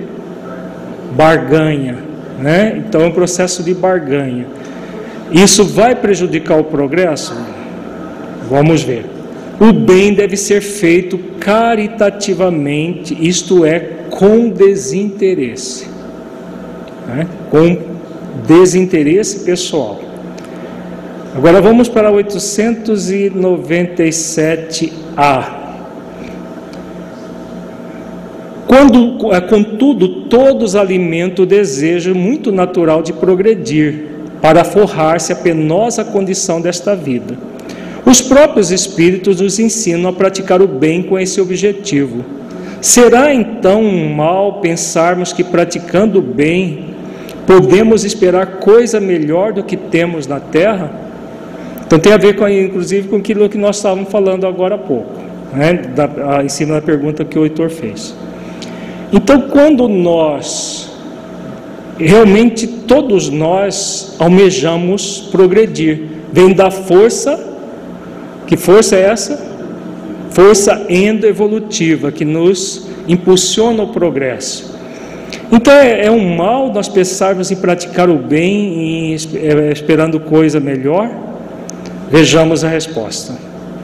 Speaker 1: Barganha, né? Então é um processo de barganha. Isso vai prejudicar o progresso? Vamos ver. O bem deve ser feito caritativamente, isto é, com desinteresse né, com desinteresse pessoal. Agora vamos para 897A. Quando, é, contudo, todos alimentam o desejo muito natural de progredir, para forrar-se a penosa condição desta vida. Os próprios Espíritos nos ensinam a praticar o bem com esse objetivo. Será então um mal pensarmos que praticando o bem Podemos esperar coisa melhor do que temos na terra? Então tem a ver com, inclusive com aquilo que nós estávamos falando agora há pouco, né? da, em cima da pergunta que o Heitor fez. Então quando nós realmente todos nós almejamos progredir, vem da força, que força é essa? Força endoevolutiva que nos impulsiona o progresso. Então é, é, um mal nós pensarmos em praticar o bem, em, é, esperando coisa melhor? Vejamos a resposta.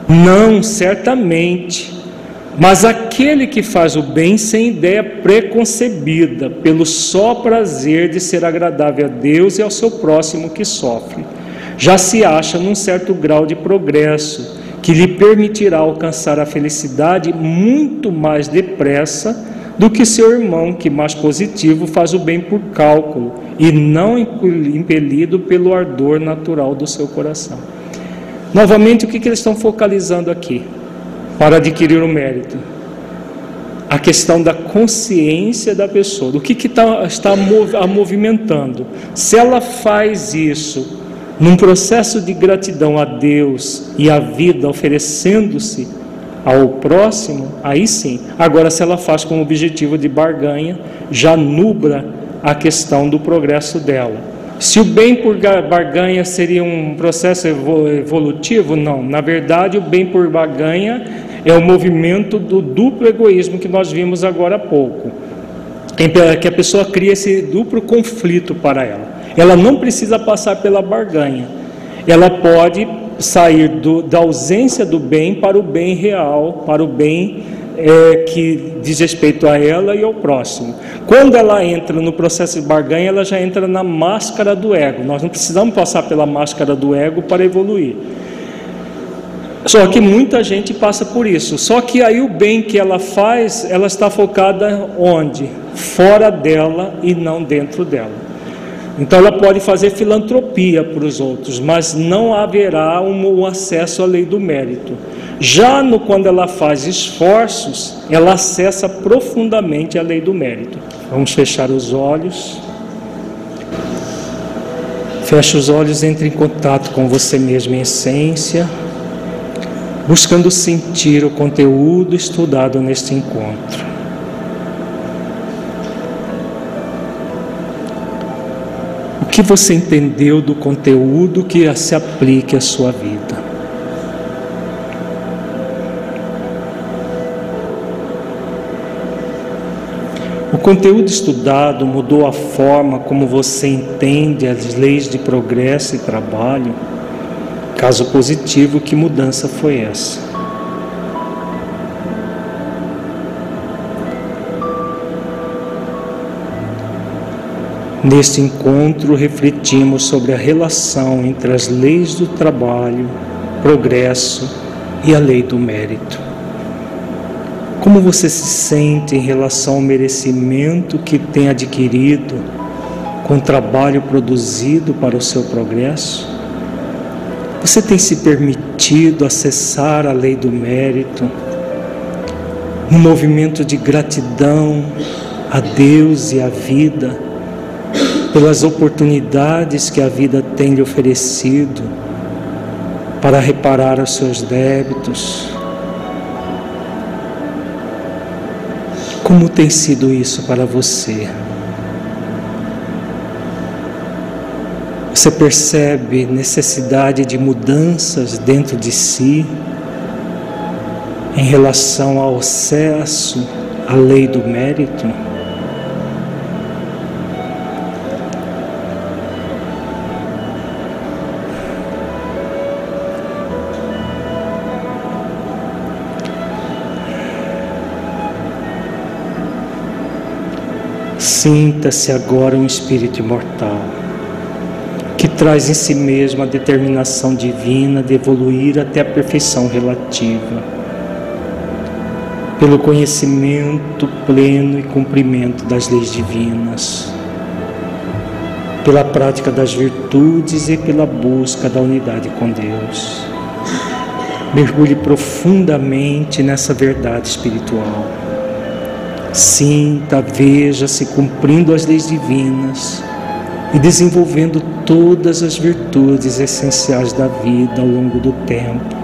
Speaker 1: Não, certamente. Mas aquele que faz o bem sem ideia preconcebida, pelo só prazer de ser agradável a Deus e ao seu próximo que sofre, já se acha num certo grau de progresso que lhe permitirá alcançar a felicidade muito mais depressa do que seu irmão, que mais positivo faz o bem por cálculo e não impelido pelo ardor natural do seu coração. Novamente, o que, que eles estão focalizando aqui para adquirir o mérito? A questão da consciência da pessoa, do que, que tá, está a movimentando. Se ela faz isso num processo de gratidão a Deus e à vida, oferecendo-se ao próximo, aí sim. Agora, se ela faz com o objetivo de barganha, já nubra a questão do progresso dela. Se o bem por barganha seria um processo evolutivo, não. Na verdade, o bem por barganha é o movimento do duplo egoísmo que nós vimos agora há pouco. Que a pessoa cria esse duplo conflito para ela. Ela não precisa passar pela barganha. Ela pode sair do, da ausência do bem para o bem real, para o bem é, que diz respeito a ela e ao próximo. Quando ela entra no processo de barganha, ela já entra na máscara do ego. Nós não precisamos passar pela máscara do ego para evoluir. Só que muita gente passa por isso. Só que aí o bem que ela faz, ela está focada onde? Fora dela e não dentro dela. Então ela pode fazer filantropia para os outros, mas não haverá um, um acesso à lei do mérito. Já no, quando ela faz esforços, ela acessa profundamente a lei do mérito. Vamos fechar os olhos. Feche os olhos, entre em contato com você mesmo em essência, buscando sentir o conteúdo estudado neste encontro. que você entendeu do conteúdo que se aplique à sua vida. O conteúdo estudado mudou a forma como você entende as leis de progresso e trabalho, Caso positivo, que mudança foi essa? Neste encontro, refletimos sobre a relação entre as leis do trabalho, progresso e a lei do mérito. Como você se sente em relação ao merecimento que tem adquirido com o trabalho produzido para o seu progresso? Você tem se permitido acessar a lei do mérito, um movimento de gratidão a Deus e à vida, pelas oportunidades que a vida tem lhe oferecido para reparar os seus débitos. Como tem sido isso para você? Você percebe necessidade de mudanças dentro de si em relação ao acesso à lei do mérito? Sinta-se agora um espírito imortal que traz em si mesmo a determinação divina de evoluir até a perfeição relativa, pelo conhecimento pleno e cumprimento das leis divinas, pela prática das virtudes e pela busca da unidade com Deus. Mergulhe profundamente nessa verdade espiritual. Sinta, veja-se cumprindo as leis divinas e desenvolvendo todas as virtudes essenciais da vida ao longo do tempo,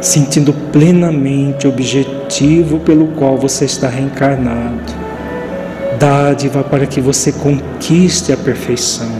Speaker 1: sentindo plenamente o objetivo pelo qual você está reencarnado. Dádiva para que você conquiste a perfeição.